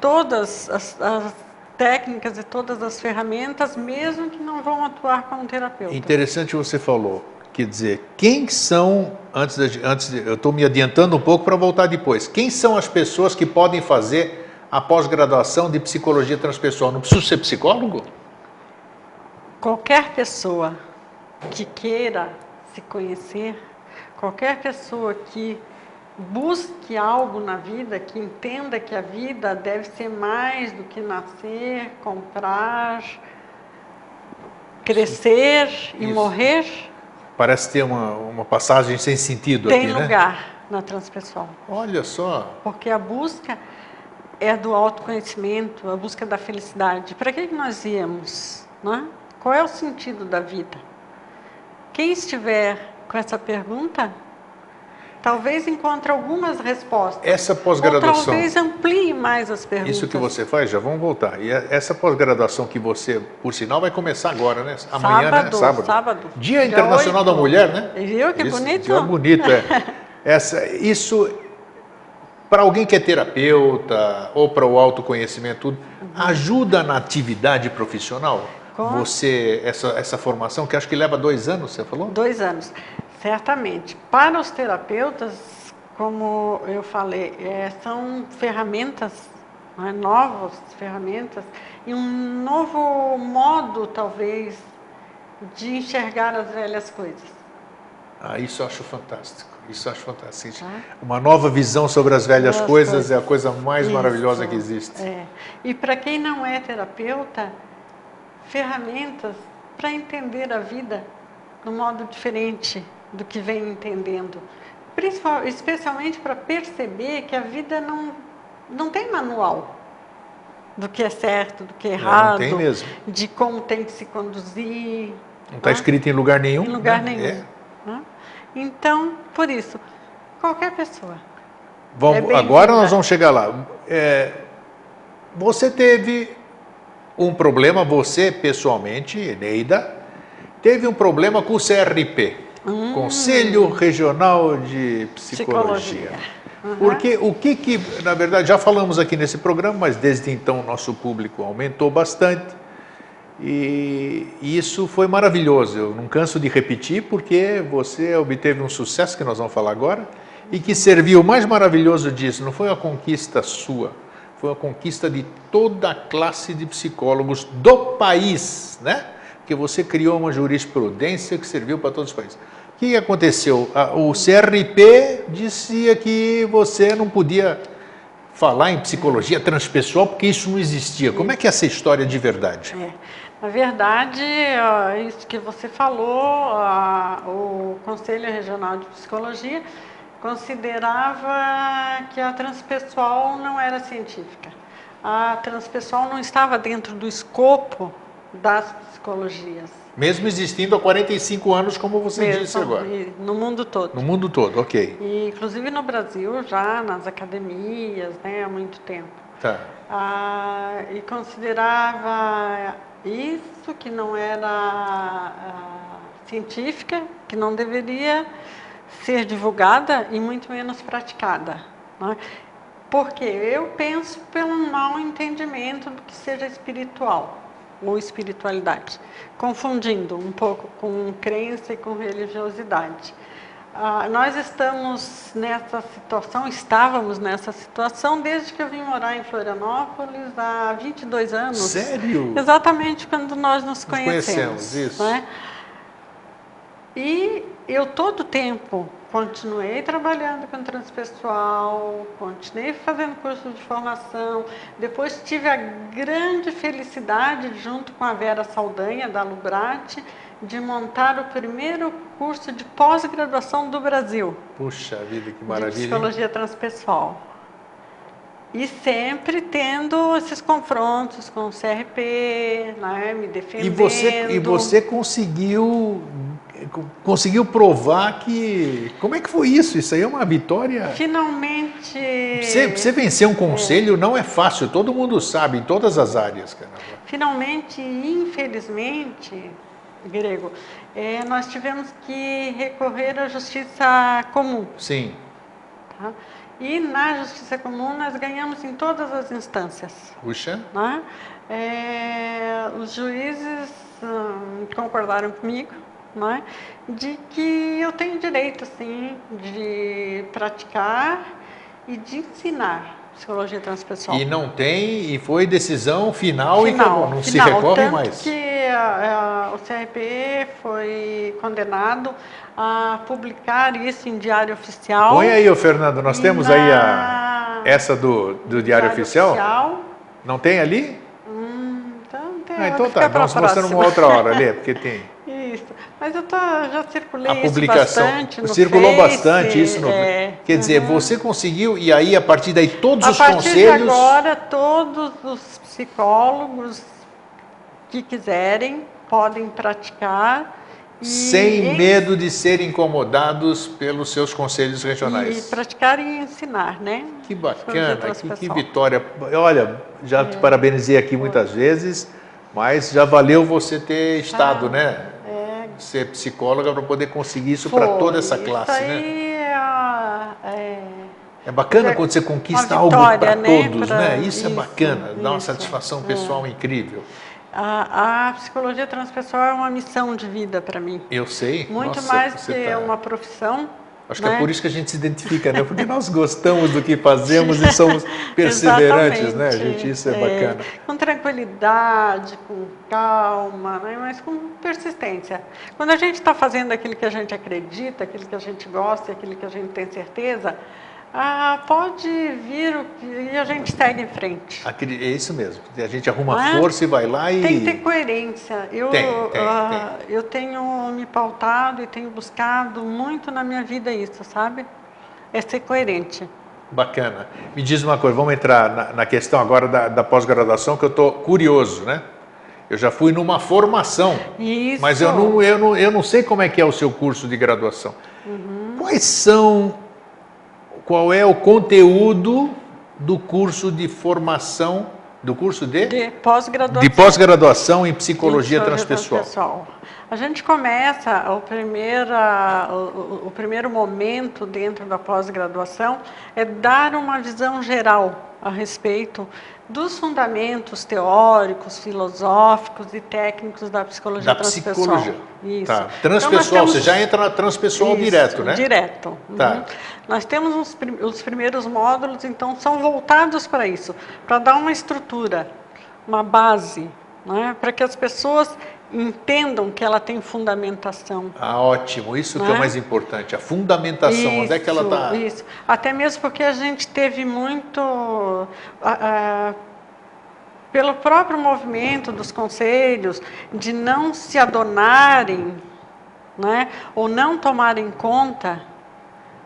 todas as, as, técnicas e todas as ferramentas, mesmo que não vão atuar como terapeuta. Interessante você falou. Quer dizer, quem são, antes de, antes de, eu estou me adiantando um pouco para voltar depois, quem são as pessoas que podem fazer a pós-graduação de psicologia transpessoal? Não preciso ser psicólogo? Qualquer pessoa que queira se conhecer, qualquer pessoa que busque algo na vida, que entenda que a vida deve ser mais do que nascer, comprar, crescer e Isso. morrer. Parece ter uma, uma passagem sem sentido Tem aqui, né? lugar na transpessoal. Olha só. Porque a busca é do autoconhecimento, a busca da felicidade. Para que nós íamos? Né? Qual é o sentido da vida? Quem estiver com essa pergunta Talvez encontre algumas respostas. Essa pós-graduação. Talvez amplie mais as perguntas. Isso que você faz, já vamos voltar. E essa pós-graduação que você, por sinal, vai começar agora, né? Amanhã, sábado, né? Sábado. sábado. Dia, Dia Internacional 8. da Mulher, né? Viu que isso, bonito? Dia bonito, é. *laughs* essa, isso, para alguém que é terapeuta ou para o autoconhecimento, tudo, uhum. ajuda na atividade profissional? Com? Você, essa, essa formação, que acho que leva dois anos, você falou? Dois anos. Certamente. Para os terapeutas, como eu falei, é, são ferramentas, é, novas ferramentas, e um novo modo, talvez, de enxergar as velhas coisas. Ah, isso eu acho fantástico. Isso eu acho fantástico. Tá? Uma nova visão sobre as velhas coisas, coisas, é a coisa mais isso, maravilhosa que existe. É. E para quem não é terapeuta, ferramentas para entender a vida de um modo diferente, do que vem entendendo. Especialmente para perceber que a vida não, não tem manual. do que é certo, do que é errado, de como tem que se conduzir. Não está né? escrito em lugar nenhum. Em lugar né? nenhum. É. né? Então, por isso, qualquer pessoa. Vamos, É agora nós vamos chegar lá. É, você teve um problema, você pessoalmente, Eneida, teve um problema com o CRP, Conselho Regional de Psicologia. Hum. Psicologia. Uhum. Porque o que que, na verdade, já falamos aqui nesse programa, mas desde então nosso público aumentou bastante. E isso foi maravilhoso. Eu não canso de repetir porque você obteve um sucesso que nós vamos falar agora e que serviu o mais maravilhoso disso. Não foi uma conquista sua, foi uma conquista de toda a classe de psicólogos do país, né? Porque você criou uma jurisprudência que serviu para todos os países. O que aconteceu? O CRP dizia que você não podia falar em psicologia transpessoal porque isso não existia. Como é que é essa história de verdade? É. Na verdade, isso que você falou, o Conselho Regional de Psicologia considerava que a transpessoal não era científica. A transpessoal não estava dentro do escopo das psicologias. Mesmo existindo há 45 anos, como você Mesmo, disse agora. No mundo todo. No mundo todo, ok. E, inclusive no Brasil, já nas academias, né, há muito tempo. Tá. Ah, e considerava isso que não era ah, científica, que não deveria ser divulgada e muito menos praticada. Né? Porque eu penso pelo mau entendimento do que seja espiritual ou espiritualidade, confundindo um pouco com crença e com religiosidade. Ah, nós estamos nessa situação, estávamos nessa situação desde que eu vim morar em Florianópolis há 22 anos. Sério? Exatamente quando nós nos Nos conhecemos. conhecemos, isso. né? E eu todo o tempo continuei trabalhando com transpessoal, continuei fazendo curso de formação. Depois tive a grande felicidade, junto com a Vera Saldanha, da Lubrate, de montar o primeiro curso de pós-graduação do Brasil Puxa vida, que de maravilha. hein? psicologia transpessoal. E sempre tendo esses confrontos com o CRP, né, me defendendo. E você, e você conseguiu conseguiu provar que como é que foi isso? Isso aí é uma vitória. Finalmente. Você, você vencer um conselho não é fácil. Todo mundo sabe em todas as áreas, cara. Finalmente, infelizmente, Grego, eh, nós tivemos que recorrer à justiça comum. Sim. tá? E na justiça comum nós ganhamos em todas as instâncias. Puxa. né? É, os juízes hum, concordaram comigo né, de que eu tenho direito sim de praticar e de ensinar psicologia transpessoal. E não tem, e foi decisão final, e Final, acabou. Não se final, recorre tanto mais. que a- a- o CRP foi condenado a publicar isso em diário oficial. Põe aí, ô Fernando, nós E temos aí a, na- essa do, do Diário, Oficial. Oficial. Não tem ali? Hum, então tem, Ah, então tá, mostrando próxima. uma outra hora *laughs* ali, porque tem. Mas eu tô, já circulei A publicação bastante no circulou Face, bastante isso no. é, Quer dizer, você conseguiu, e aí a partir daí todos A os partir conselhos. de agora, todos os psicólogos que quiserem podem praticar. E, Sem e- medo de serem incomodados pelos seus conselhos E regionais. praticar e ensinar, né? Que bacana, que, que vitória. Olha, já te parabenizei aqui muitas vezes, mas já valeu você ter estado, Ah, né? É, Ser psicóloga para poder conseguir isso para toda essa classe, isso né? aí é, a- é, É bacana É quando você conquista uma algo vitória, para né? todos, Pra- né? Isso, é isso, bacana, dá uma isso, satisfação é. pessoal incrível. a, a psicologia transpessoal é uma missão de vida para mim. Eu sei. Muito nossa, mais que tá- uma profissão. Acho que né? é por isso que a gente se identifica, né? Porque nós gostamos do que fazemos e somos *laughs* perseverantes, né? Gente, isso é, bacana. Com tranquilidade, com calma, né? mas com persistência. Quando a gente está fazendo aquilo que a gente acredita, aquilo que a gente gosta, aquilo que a gente tem certeza, ah, pode vir e a gente segue em frente. Acre- É isso mesmo. A gente arruma é? força e vai lá e. Tem que ter coerência. Eu, Tem, tem, ah, eu tenho me pautado e tenho buscado muito na minha vida isso, sabe? É ser coerente. Bacana. Me diz uma coisa, vamos entrar na, na questão agora da, da pós-graduação, que eu estou curioso, né? Eu já fui numa formação, Isso. mas eu não, eu, não, eu não sei como é que é o seu curso de graduação. Quais são, qual é o conteúdo do curso de formação, do curso de? De pós-graduação. De pós-graduação em psicologia Psicologia transpessoal. transpessoal. A gente começa o, primeira, o, o- primeiro momento dentro da pós-graduação é dar uma visão geral a respeito dos fundamentos teóricos, filosóficos e técnicos da psicologia Da transpessoal. psicologia. Isso. Tá. Então, Transpessoal, temos- você já entra na transpessoal isso, direto, né? Direto. Tá. Uhum. Nós temos os, prim- os primeiros módulos, então, são voltados para isso, para dar uma estrutura, uma base, né, para que as pessoas entendam que ela tem fundamentação. Ah, ótimo. Isso que é o Né? mais importante, a fundamentação. Onde é que ela Isso, está? Isso. Até mesmo porque a gente teve muito. pelo próprio movimento dos conselhos, de não se adonarem, né, ou não tomarem conta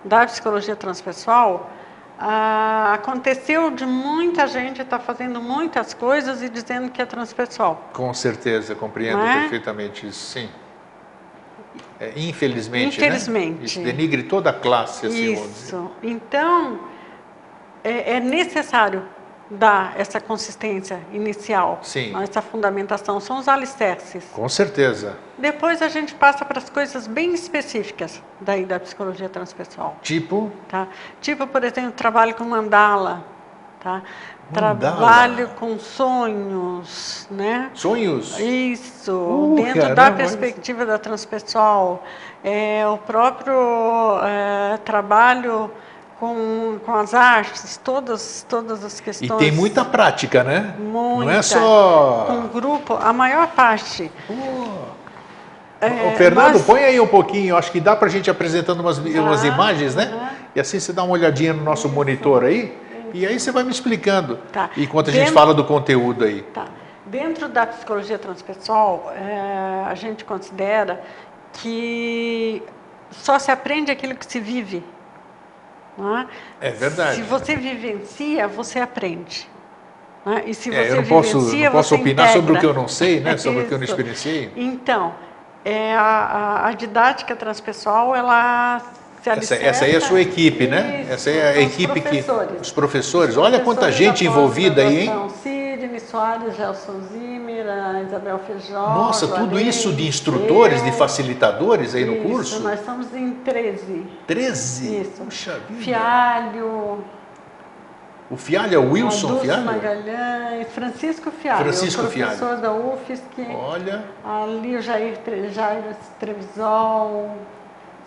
da psicologia transpessoal, ah, aconteceu de muita gente estar fazendo muitas coisas e dizendo que é transpessoal. Com certeza, compreendo é? perfeitamente isso, sim. É, infelizmente, Infelizmente. Né? Isso denigre toda a classe, assim. Isso. Então, é, é necessário dar essa consistência inicial, Sim. essa fundamentação, são os alicerces. Com certeza. Depois a gente passa para as coisas bem específicas daí da psicologia transpessoal, Tipo, tá? Tipo, por exemplo, trabalho com mandala, tá? Mandala. Trabalho com sonhos, né? sonhos. Isso, Uh, dentro da perspectiva da transpessoal, é, o próprio é, trabalho com, com as artes, todas, todas as E questões. tem muita prática, né? Não é Muita. só. Com grupo, a maior parte. É, Ô, Fernando, mas- põe aí um pouquinho, acho que dá para a gente apresentando umas, umas Tá, imagens, né? aham. E assim você dá uma olhadinha no nosso monitor aí, e aí você vai me explicando. Tá. Enquanto a gente Dentro- fala do conteúdo aí. Tá. Dentro da psicologia transpessoal, é, a gente considera que só se aprende aquilo que se vive. É? É verdade. Se você vivencia, você aprende. né? E se você É, eu não posso, vivencia, não posso opinar sobre o que eu integra. não sei, né? *laughs* Sobre o que eu não experienciei. Então, é, a, a- didática transpessoal, ela se Essa, essa aí é a sua equipe, né? Isso, Essa é a equipe que. professores. Os professores. Olha quanta gente da envolvida aí, hein? Sidney Soares, Gelson Zimmer, a Isabel Feijó. Nossa, tudo Joanei, isso de instrutores, de eu. facilitadores aí no Isso, curso? Nós estamos em 13. 13? Isso. Puxa vida. Fialho, O Fialho é o Wilson Dulce Fialho? Magalhães, Francisco Fialho, Francisco professor da UFSC, Olha, ali o Jair, Jair Trevisol,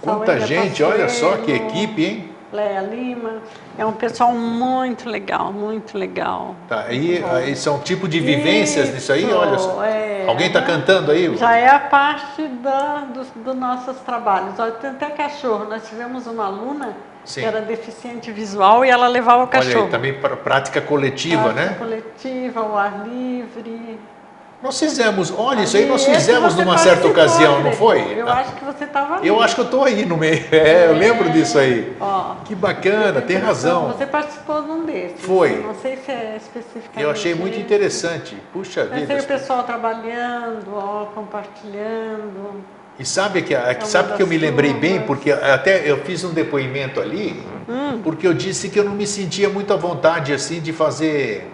quanta gente, olha só que equipe, hein? Léa Lima. É um pessoal muito legal, muito legal. Tá, aí, aí são tipo de vivências nisso aí, Isso, olha só. é. Alguém está cantando aí? Já é a parte da, dos, dos nossos trabalhos. Olha, tem até cachorro. Nós tivemos uma aluna Sim. que era deficiente visual e ela levava o Olha cachorro. aí, também para prática coletiva, Prática né? Coletiva, o ar livre. Nós fizemos, olha, isso aí nós fizemos numa certa ocasião, não foi? Eu acho que você estava ali. Eu acho que eu estou aí no meio. É, eu lembro disso aí. Ó, Que bacana, tem razão. Você participou de um desses. Foi. Não sei se é especificamente. Eu achei muito interessante. Puxa Mas vida. aí o pessoal trabalhando, ó, compartilhando. E sabe que, É uma sabe que eu me lembrei bem, porque até eu fiz um depoimento ali, Hum. porque eu disse que eu não me sentia muito à vontade assim de fazer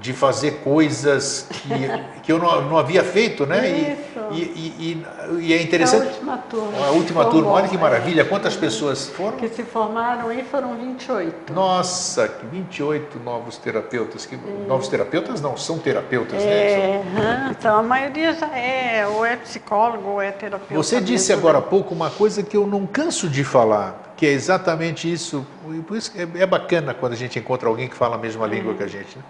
de fazer coisas que, que eu não, não havia feito, né? E- Isso. E, e, e, e é A interessante. última turma. A última se turma, formou, olha que é. maravilha, quantas pessoas foram? Que se formaram aí foram 28. Nossa, que 28 novos terapeutas. Que, Novos terapeutas não, são terapeutas, né? É, aham, então a maioria já é, ou é psicólogo ou é terapeuta. Você disse mesmo, agora há né? pouco uma coisa que eu não canso de falar, que é exatamente isso. E por isso é, é bacana quando a gente encontra alguém que fala a mesma língua que a gente. Né?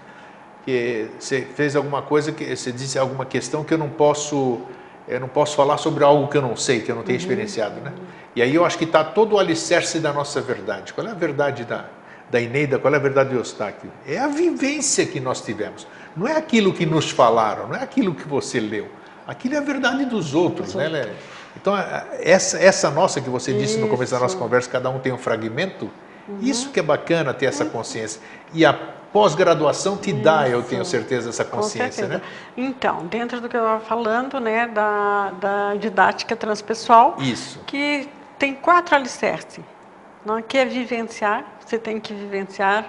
Que você fez alguma coisa que você disse alguma questão que eu não posso eu não posso falar sobre algo que eu não sei, que eu não tenho experienciado, né? E aí eu acho que está todo o alicerce da nossa verdade. Qual é a verdade da da Ineida? Qual é a verdade do Eustáquio? É a vivência que nós tivemos. Não é aquilo que nos falaram, não é aquilo que você leu. Aquilo é a verdade dos outros, né? Então, essa, essa nossa que você disse no começo da nossa Isso. conversa, cada um tem um fragmento, Uhum. Isso que é bacana ter essa consciência. E a pós-graduação te dá, eu Isso. tenho certeza, essa consciência, certeza. né? Então, dentro do que eu estava falando, né, da, da didática transpessoal, Isso. que tem quatro alicerces, né, que é vivenciar, você tem que vivenciar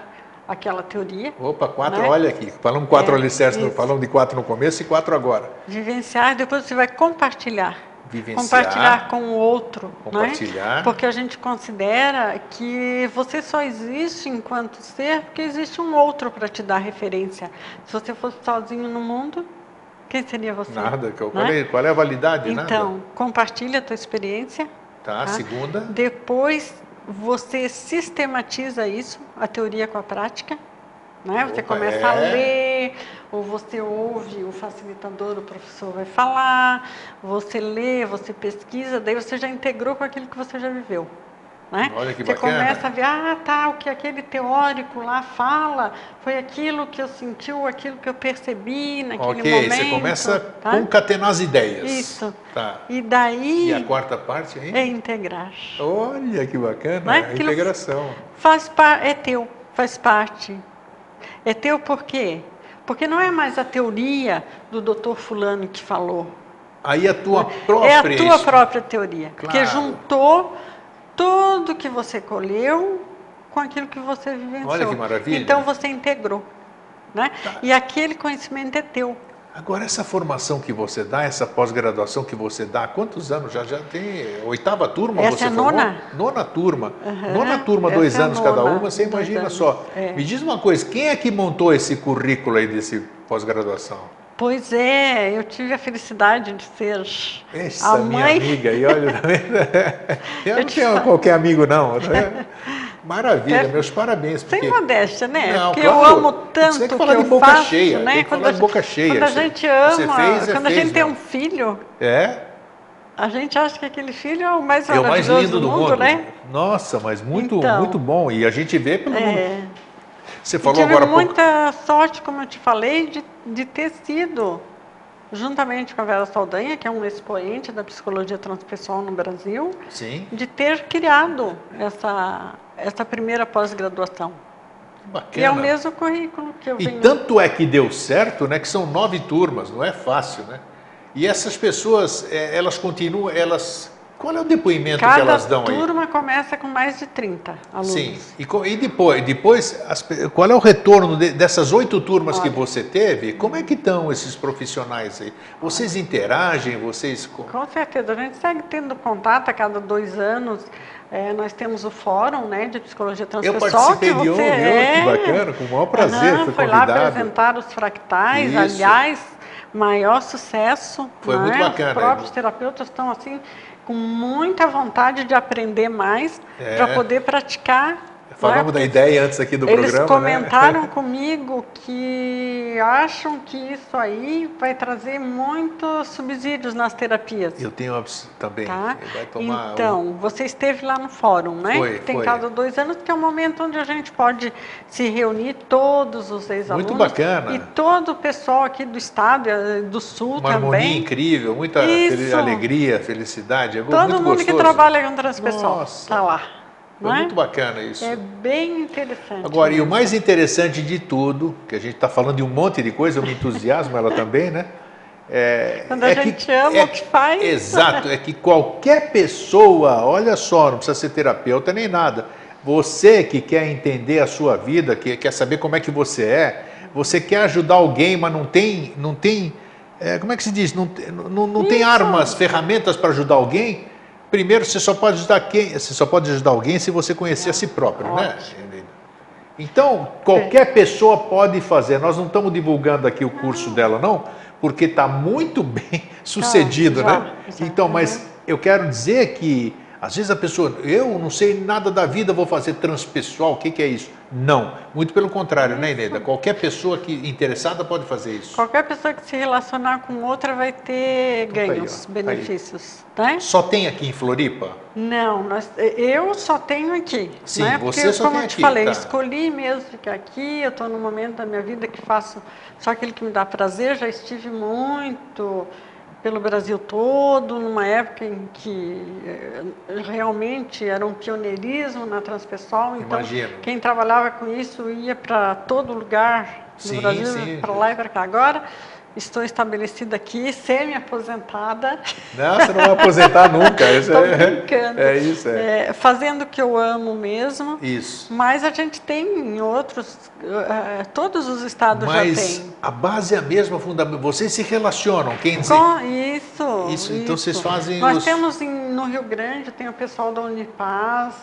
aquela teoria, Opa, quatro, Né? olha aqui. Falamos quatro É, alicerces, no- falamos de quatro no começo e quatro agora. vivenciar, depois você vai compartilhar. Vivenciar. Compartilhar com o outro. Compartilhar. Né? Porque a gente considera que você só existe enquanto ser porque existe um outro para te dar referência. Se você fosse sozinho no mundo, quem seria você? Nada. Qual, é, qual é a validade? Então, compartilha a tua experiência. Nada. Tá, tá? segunda. Depois você sistematiza isso, a teoria com a prática. Né? Você Opa, começa é. a ler, ou você ouve o facilitador, o professor vai falar, você lê, você pesquisa, daí você já integrou com aquilo que você já viveu. Né? Olha que você bacana. começa a ver, ah, tá, o que aquele teórico lá fala foi aquilo que eu senti, ou aquilo que eu percebi naquele Ok, momento. você começa a tá? concatenar as ideias. Isso. Tá. E daí E a quarta parte aí? é integrar. Olha que bacana, Não é? a integração. Faz par... É teu, faz parte. É teu por quê? Porque não é mais a teoria do doutor fulano que falou. Aí a tua própria... é a tua própria teoria. Que Claro. juntou tudo que você colheu com aquilo que você vivenciou. Olha que maravilha. Então você integrou. Né? Tá. E aquele conhecimento é teu. Agora, essa formação que você dá, essa pós-graduação que você dá, há quantos anos? Já, já tem oitava turma Essa você é formou? nona. Nona turma. Aham, Nona turma, essa dois é anos cada uma, você imagina só. é. Me diz uma coisa, quem é que montou esse currículo aí desse pós-graduação? Pois é, eu tive a felicidade de ser Essa a minha mãe. amiga aí, olha, tá vendo? *laughs* Eu não te tenho qualquer amigo não, tá? *laughs* Maravilha, É, meus parabéns. Sem porque- modéstia, né? Não, porque claro. eu amo Você tanto tem que que, falar de eu boca faço, cheia, né? tem que quando falar a de gente- boca cheia. Quando a Você- gente ama, você fez, é quando a fez gente tem mesmo. um filho, É, a gente acha que aquele filho é o mais é o mais maravilhoso lindo do mundo. né? Nossa, mas muito, Então. muito bom. E a gente vê pelo mundo. É, Você e falou tive agora há pouco. muita sorte, como eu te falei, de, de ter sido, juntamente com a Vera Saldanha, que é um expoente da psicologia transpessoal no Brasil, Sim, de ter criado essa, essa primeira pós-graduação. que bacana. E é o mesmo currículo que eu E venho... tanto é que deu certo, né? Que são nove turmas, não é fácil, né? E essas pessoas, é, elas continuam, elas. Qual é o depoimento que Cada elas dão aí? turma começa com mais de 30 alunos. Sim. E, e depois, depois as qual é o retorno de- dessas oito turmas que Olha. você teve? Como é que estão esses profissionais aí? Vocês interagem? Vocês. co- Com certeza, a gente segue tendo contato a cada dois anos. É, nós temos o fórum né, de psicologia Eu transpessoal. participei que de um, você viu? é... Que bacana, com o maior prazer, Aham, foi lá apresentar os fractais, Isso. aliás, maior sucesso. Foi né? muito bacana. Os próprios terapeutas estão assim com muita vontade de aprender mais É. para poder praticar. Falamos né? da ideia antes aqui do Eles programa. né? comentaram *laughs* comigo que acham que isso aí vai trazer muitos subsídios nas terapias. Eu tenho uma também. Tá? Vai tomar um- Então, você esteve lá no fórum, né? Foi, Tem foi. cada dois anos, que é um momento onde a gente pode se reunir, todos os ex-alunos. Muito bacana. E todo o pessoal aqui do estado, eh, do sul uma harmonia também. incrível, muita Isso. alegria, felicidade. É Todo mundo que gostoso. trabalha com transpessoal Nossa. está lá. Foi é? muito bacana isso. É bem interessante. Agora, e o mesmo. mais interessante de tudo, que a gente está falando de um monte de coisa, eu me entusiasmo ela também, né? É, Quando a é gente ama o que faz. Exato, é que qualquer pessoa, olha só, não precisa ser terapeuta nem nada. Você que quer entender a sua vida, que quer saber como é que você é, você quer ajudar alguém, mas não tem, não tem, é, como é que se diz? Não, não, não tem armas, ferramentas para ajudar alguém. Primeiro, você só pode ajudar quem? Você só pode ajudar alguém se você conhecer a si próprio, né? Então, qualquer pessoa pode fazer. Nós não estamos divulgando aqui o curso dela, não, porque está muito bem *laughs* sucedido, já, né? já. Então, mas eu quero dizer que, às vezes a pessoa, eu não sei nada da vida, vou fazer transpessoal, o que, que é isso? Não, muito pelo contrário, né, Ineda? Qualquer pessoa que interessada pode fazer isso. Qualquer pessoa que se relacionar com outra vai ter Então tá ganhos, tá aí. benefícios. Né? Só tem aqui em Floripa? Não, nós, eu só tenho aqui. Sim, né? você Porque, só como tem eu te aqui, falei, tá. escolhi mesmo ficar aqui. Eu estou num momento da minha vida que faço só aquilo que me dá prazer. Já estive muito pelo Brasil todo, numa época em que eh, realmente era um pioneirismo na transpessoal. Então, Imagino. quem trabalhava com isso ia para todo lugar no Sim, Brasil, para lá e para cá. Agora, estou estabelecida aqui, semi-aposentada. Não, você não vai aposentar *laughs* nunca. Isso Estou é, brincando. é isso, é. É, fazendo o que eu amo mesmo. Isso. Mas a gente tem em outros, eh, todos os estados já Mas têm. a base é a mesma, fundamental. Vocês se relacionam, quem diz? Isso, Isso, então vocês fazem Nós os- temos em- no Rio Grande, tem o pessoal da Unipaz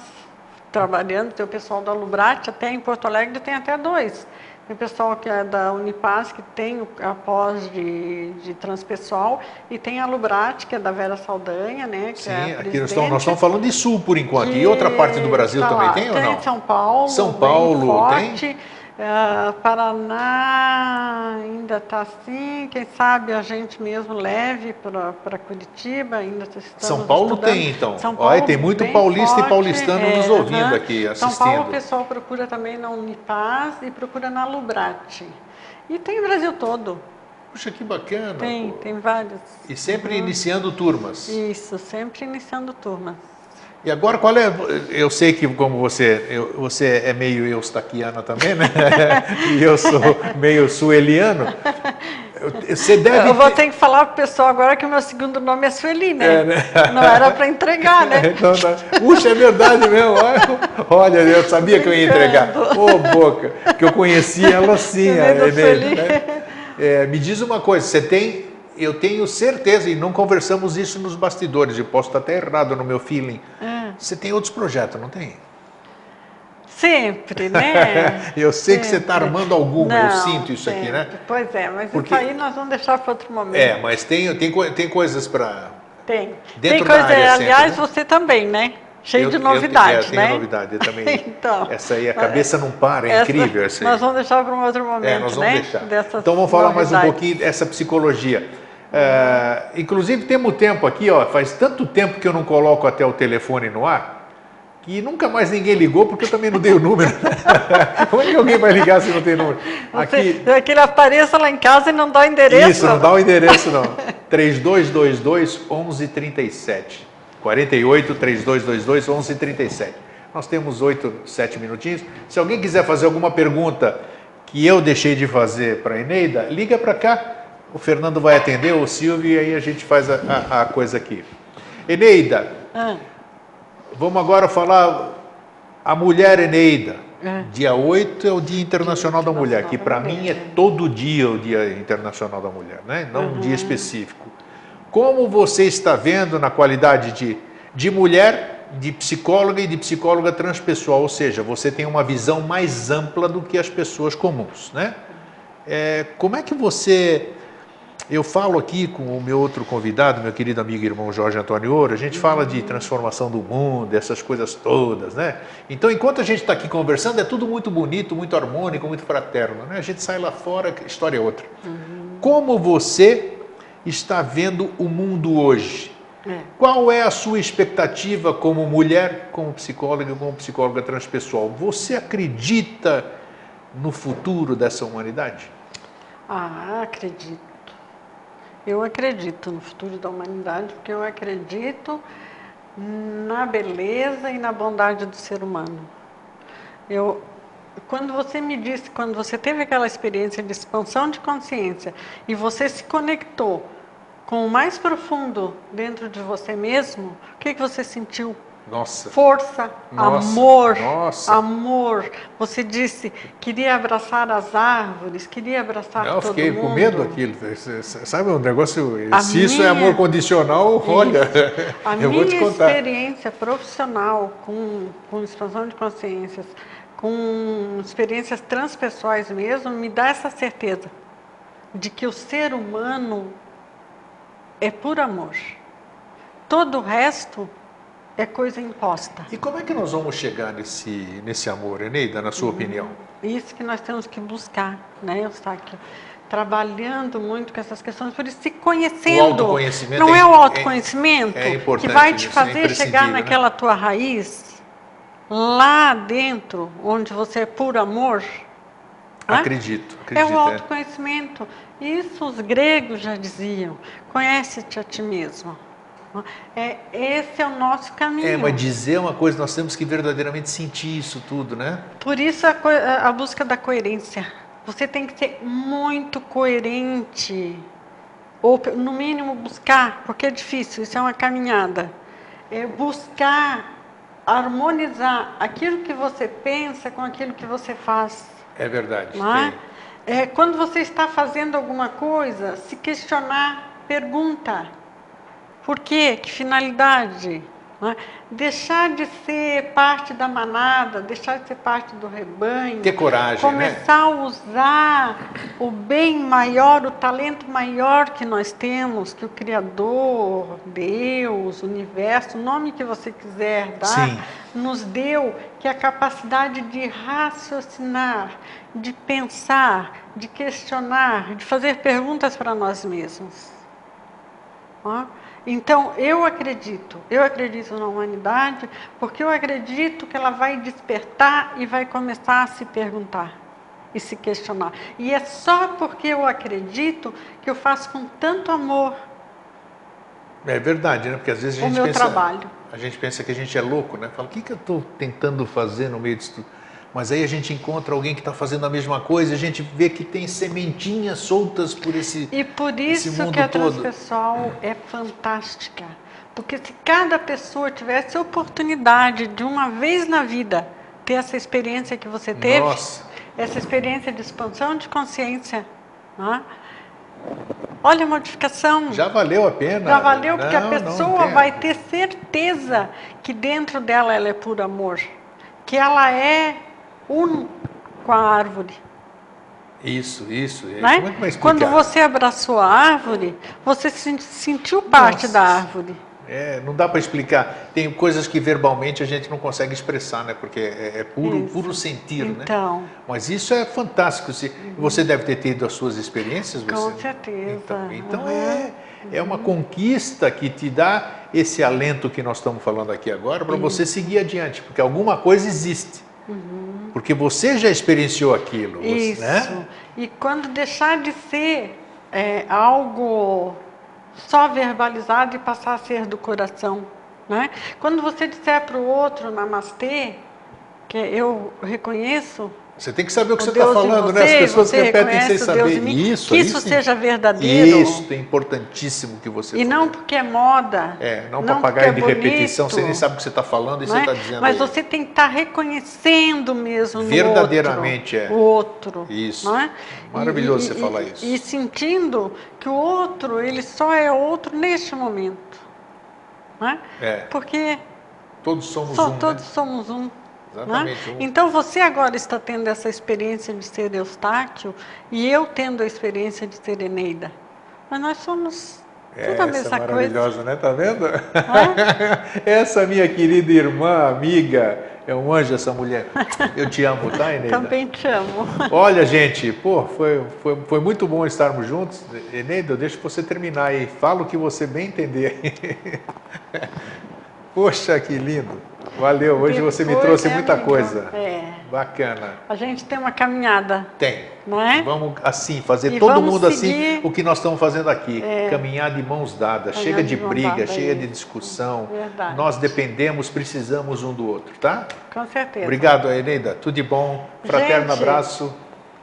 trabalhando, tem o pessoal da Lubrat, até em Porto Alegre tem até dois. Tem o pessoal que é da Unipaz, que tem a pós de, de transpessoal, e tem a Lubrat, que é da Vera Saldanha, né? Que Sim, é aqui nós estamos, nós estamos falando de sul por enquanto. E outra parte do Brasil está também lá. tem ou não? São Paulo, São Paulo forte. Ah, Paraná ainda está assim, quem sabe a gente mesmo leve para Curitiba, ainda estamos São Paulo estudando. tem, então. São Olha, tem muito paulista e forte, paulistano nos ouvindo aham. aqui, São Paulo o assistindo. pessoal procura também na Unipaz e procura na Lubrat. E tem o Brasil todo, Puxa, que bacana. tem, pô. tem vários. E sempre iniciando turmas. Isso, sempre iniciando turmas. E agora qual é? Eu sei que como você, eu- você é meio eustaquiana também, né? *laughs* e eu sou meio sueliano. Você deve Eu vou ter- que falar pro pessoal agora que o meu segundo nome é Sueli, né? É, né? Não era para entregar, né? *laughs* Então. Puxa, é verdade mesmo. Olha, eu sabia que eu ia entregar. Ô, boca, que eu conhecia ela assim, Você a Sueli? né? É, me diz uma coisa, você tem, eu tenho certeza, e não conversamos isso nos bastidores, eu posso estar até errado no meu feeling. É. Você tem outros projetos, não tem? Sempre, né? *laughs* Eu sei que você está Sempre. armando alguma, eu Não, sinto isso aqui, né? sempre. Pois é, mas Porque- isso aí nós vamos deixar para outro momento. É, mas tem, tem, tem coisas para. Tem. Dentro Tem coisa, área sempre, aliás, né? você também, né? Cheio Eu- de eu- novidade, é, tem né? novidade eu também. *laughs* então, Essa aí, a cabeça não para, é essa incrível. Essa *laughs* aí. Nós vamos deixar para um outro momento, É, nós vamos né? deixar. Dessas Então vamos falar mais um novidades. pouquinho dessa psicologia. É, inclusive temos tempo aqui, ó, faz tanto tempo que eu não coloco até o telefone no ar, que nunca mais ninguém ligou, porque eu também não dei o número. *laughs* Como é que alguém vai ligar se não tem número? Aqui, Você, que ele apareça lá em casa e não dá o endereço. isso, não dá o endereço não. 3222 1137. 48 3222 1137. Nós temos 8, 7 minutinhos. Se alguém quiser fazer alguma pergunta que eu deixei de fazer para a Eneida, liga para cá. O Fernando vai atender, o Silvio, e aí a gente faz a, a- a coisa aqui. Eneida, Ah, vamos agora falar a mulher Eneida. É. Dia 8 é o Dia Internacional da Mulher, que para mim é todo dia o Dia Internacional da Mulher, né? não um Uhum. dia específico. Como você está vendo na qualidade de, de mulher, de psicóloga e de psicóloga transpessoal, ou seja, você tem uma visão mais ampla do que as pessoas comuns, né? É, como é que você eu falo aqui com o meu outro convidado, meu querido amigo e irmão Jorge Antônio Ouro, a gente fala de transformação do mundo, essas coisas todas, né? Então, enquanto a gente está aqui conversando, é tudo muito bonito, muito harmônico, muito fraterno, né? A gente sai lá fora, a história é outra. Como você está vendo o mundo hoje? é. Qual é a sua expectativa como mulher, como psicóloga, como psicóloga transpessoal? Você acredita no futuro dessa humanidade? Ah, acredito. Eu acredito no futuro da humanidade, porque eu acredito na beleza e na bondade do ser humano. Eu, quando você me disse, quando você teve aquela experiência de expansão de consciência e você se conectou com o mais profundo dentro de você mesmo, o que, que você sentiu? Nossa. Força, Nossa, amor, nossa. amor. Você disse, queria abraçar as árvores, queria abraçar Não, eu todo fiquei mundo. com medo daquilo. Sabe um negócio? A se isso é minha- amor condicional, olha, A *laughs* eu minha vou te contar. experiência profissional com, com expansão de consciências, com experiências transpessoais mesmo, me dá essa certeza de que o ser humano é por amor. Todo o resto é coisa imposta. E como é que nós vamos chegar nesse, nesse amor, Eneida, na Uhum. sua opinião? Isso que nós temos que buscar, né, Eustáquio? Trabalhando muito com essas questões, por isso se conhecendo. O autoconhecimento Não é- é, o é- autoconhecimento é importante que vai te é fazer chegar né? naquela tua raiz, lá dentro, onde você é puro amor. Não é? Acredito, É acredito. o autoconhecimento. Isso os gregos já diziam. Conhece-te a ti mesmo. É, esse é o nosso caminho. É, mas dizer uma coisa, nós temos que verdadeiramente sentir isso tudo, né? Por isso a, a busca da coerência. Você tem que ser muito coerente. Ou, no mínimo, buscar, porque é difícil, isso é uma caminhada. É buscar harmonizar aquilo que você pensa com aquilo que você faz. É verdade. Não é? É, quando você está fazendo alguma coisa, se questionar, pergunta. Por quê? Que finalidade? É? Deixar de ser parte da manada, deixar de ser parte do rebanho. Ter coragem, né? Começar a usar o bem maior, o talento maior que nós temos, que o Criador, Deus, universo, o nome que você quiser dar, Sim. nos deu, que é a capacidade de raciocinar, de pensar, de questionar, de fazer perguntas para nós mesmos. Então, eu acredito, eu acredito na humanidade, porque eu acredito que ela vai despertar e vai começar a se perguntar e se questionar. E é só porque eu acredito que eu faço com tanto amor É verdade, né? Porque às vezes a o gente meu pensa, trabalho. a gente pensa que a gente é louco, né? Fala, o que, que eu estou tentando fazer no meio disso tudo? Mas aí a gente encontra alguém que está fazendo a mesma coisa, a gente vê que tem sementinhas soltas por esse. E por esse isso mundo que a todo. transpessoal é fantástica. Porque se cada pessoa tivesse a oportunidade de uma vez na vida ter essa experiência que você teve, Nossa. essa experiência de expansão de consciência, né? olha a modificação. Já valeu a pena. Já valeu, porque a Não, não pessoa vai ter certeza que dentro dela ela é puro amor, que ela é um com a árvore. Isso, isso. Né? Como é que vai explicar? Quando você abraçou a árvore, você se sentiu parte Nossa. da árvore. É, não dá para explicar. Tem coisas que verbalmente a gente não consegue expressar, né? Porque é, é puro, Isso. puro sentir, né? Então, Mas isso é fantástico. Se, Você deve ter tido as suas experiências, você? com certeza. Então, então Aham. é, é uma conquista que te dá esse alento que nós estamos falando aqui agora para você seguir adiante, porque alguma coisa existe. Porque você já experienciou aquilo, Uhum. Isso. né? E quando deixar de ser é, algo só verbalizado e passar a ser do coração. Né? Quando você disser para o outro namastê, que eu reconheço Você tem que saber o que o você está falando, né? As você, pessoas você repetem sem saber. mim, Isso, que isso seja verdadeiro. Isso, é importantíssimo que você E não porque é moda. É, não, não papagaio de é repetição, você nem sabe o que você está falando e você é? está dizendo Mas aí. você tem que estar reconhecendo mesmo Verdadeiramente, outro, é. o outro. Isso. não é? Maravilhoso E- você e- falar isso. E sentindo que o outro, ele só é outro neste momento. Não é? É, Porque todos somos só um, né? todos somos um. É? Exatamente, um. Então você agora está tendo essa experiência de ser Eustáquio e eu tendo a experiência de ser Eneida. Mas nós somos É, tudo a essa mesma é coisa. maravilhosa, né? Tá vendo? é? *laughs* essa minha querida irmã, amiga, é um anjo essa mulher. Eu te amo, tá, Eneida? Também te amo. Olha, gente, pô, foi, foi, foi muito bom estarmos juntos. Eneida, eu deixo você terminar aí. Fala o que você bem entender. *laughs* Poxa, que lindo. Valeu, hoje você me Depois, trouxe né, muita coisa. É. Bacana. A gente tem uma caminhada, Tem. não é? Vamos assim, fazer E todo mundo seguir- assim, o que nós estamos fazendo aqui. Caminhar de mãos dadas, Caminhar chega de de briga, dada, chega de isso. discussão. Verdade. Nós dependemos, precisamos um do outro, tá? Com certeza. Obrigado, Eneida. Tudo de bom. Fraterno Gente, abraço.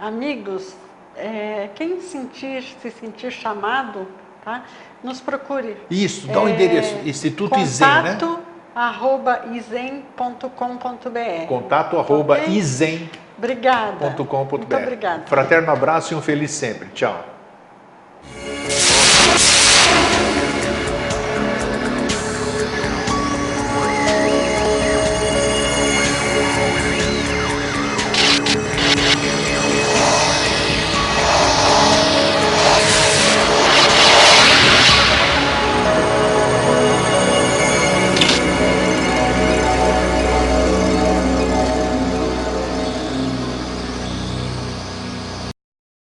Amigos, é, quem sentir, se sentir chamado, tá? Nos procure. Isso, dá o É, endereço. Instituto Izen, né? Contato arroba isen.com.br. Contato arroba Ok? isen.com.br. Obrigada. Muito obrigada. Fraterno abraço e um feliz sempre. Tchau.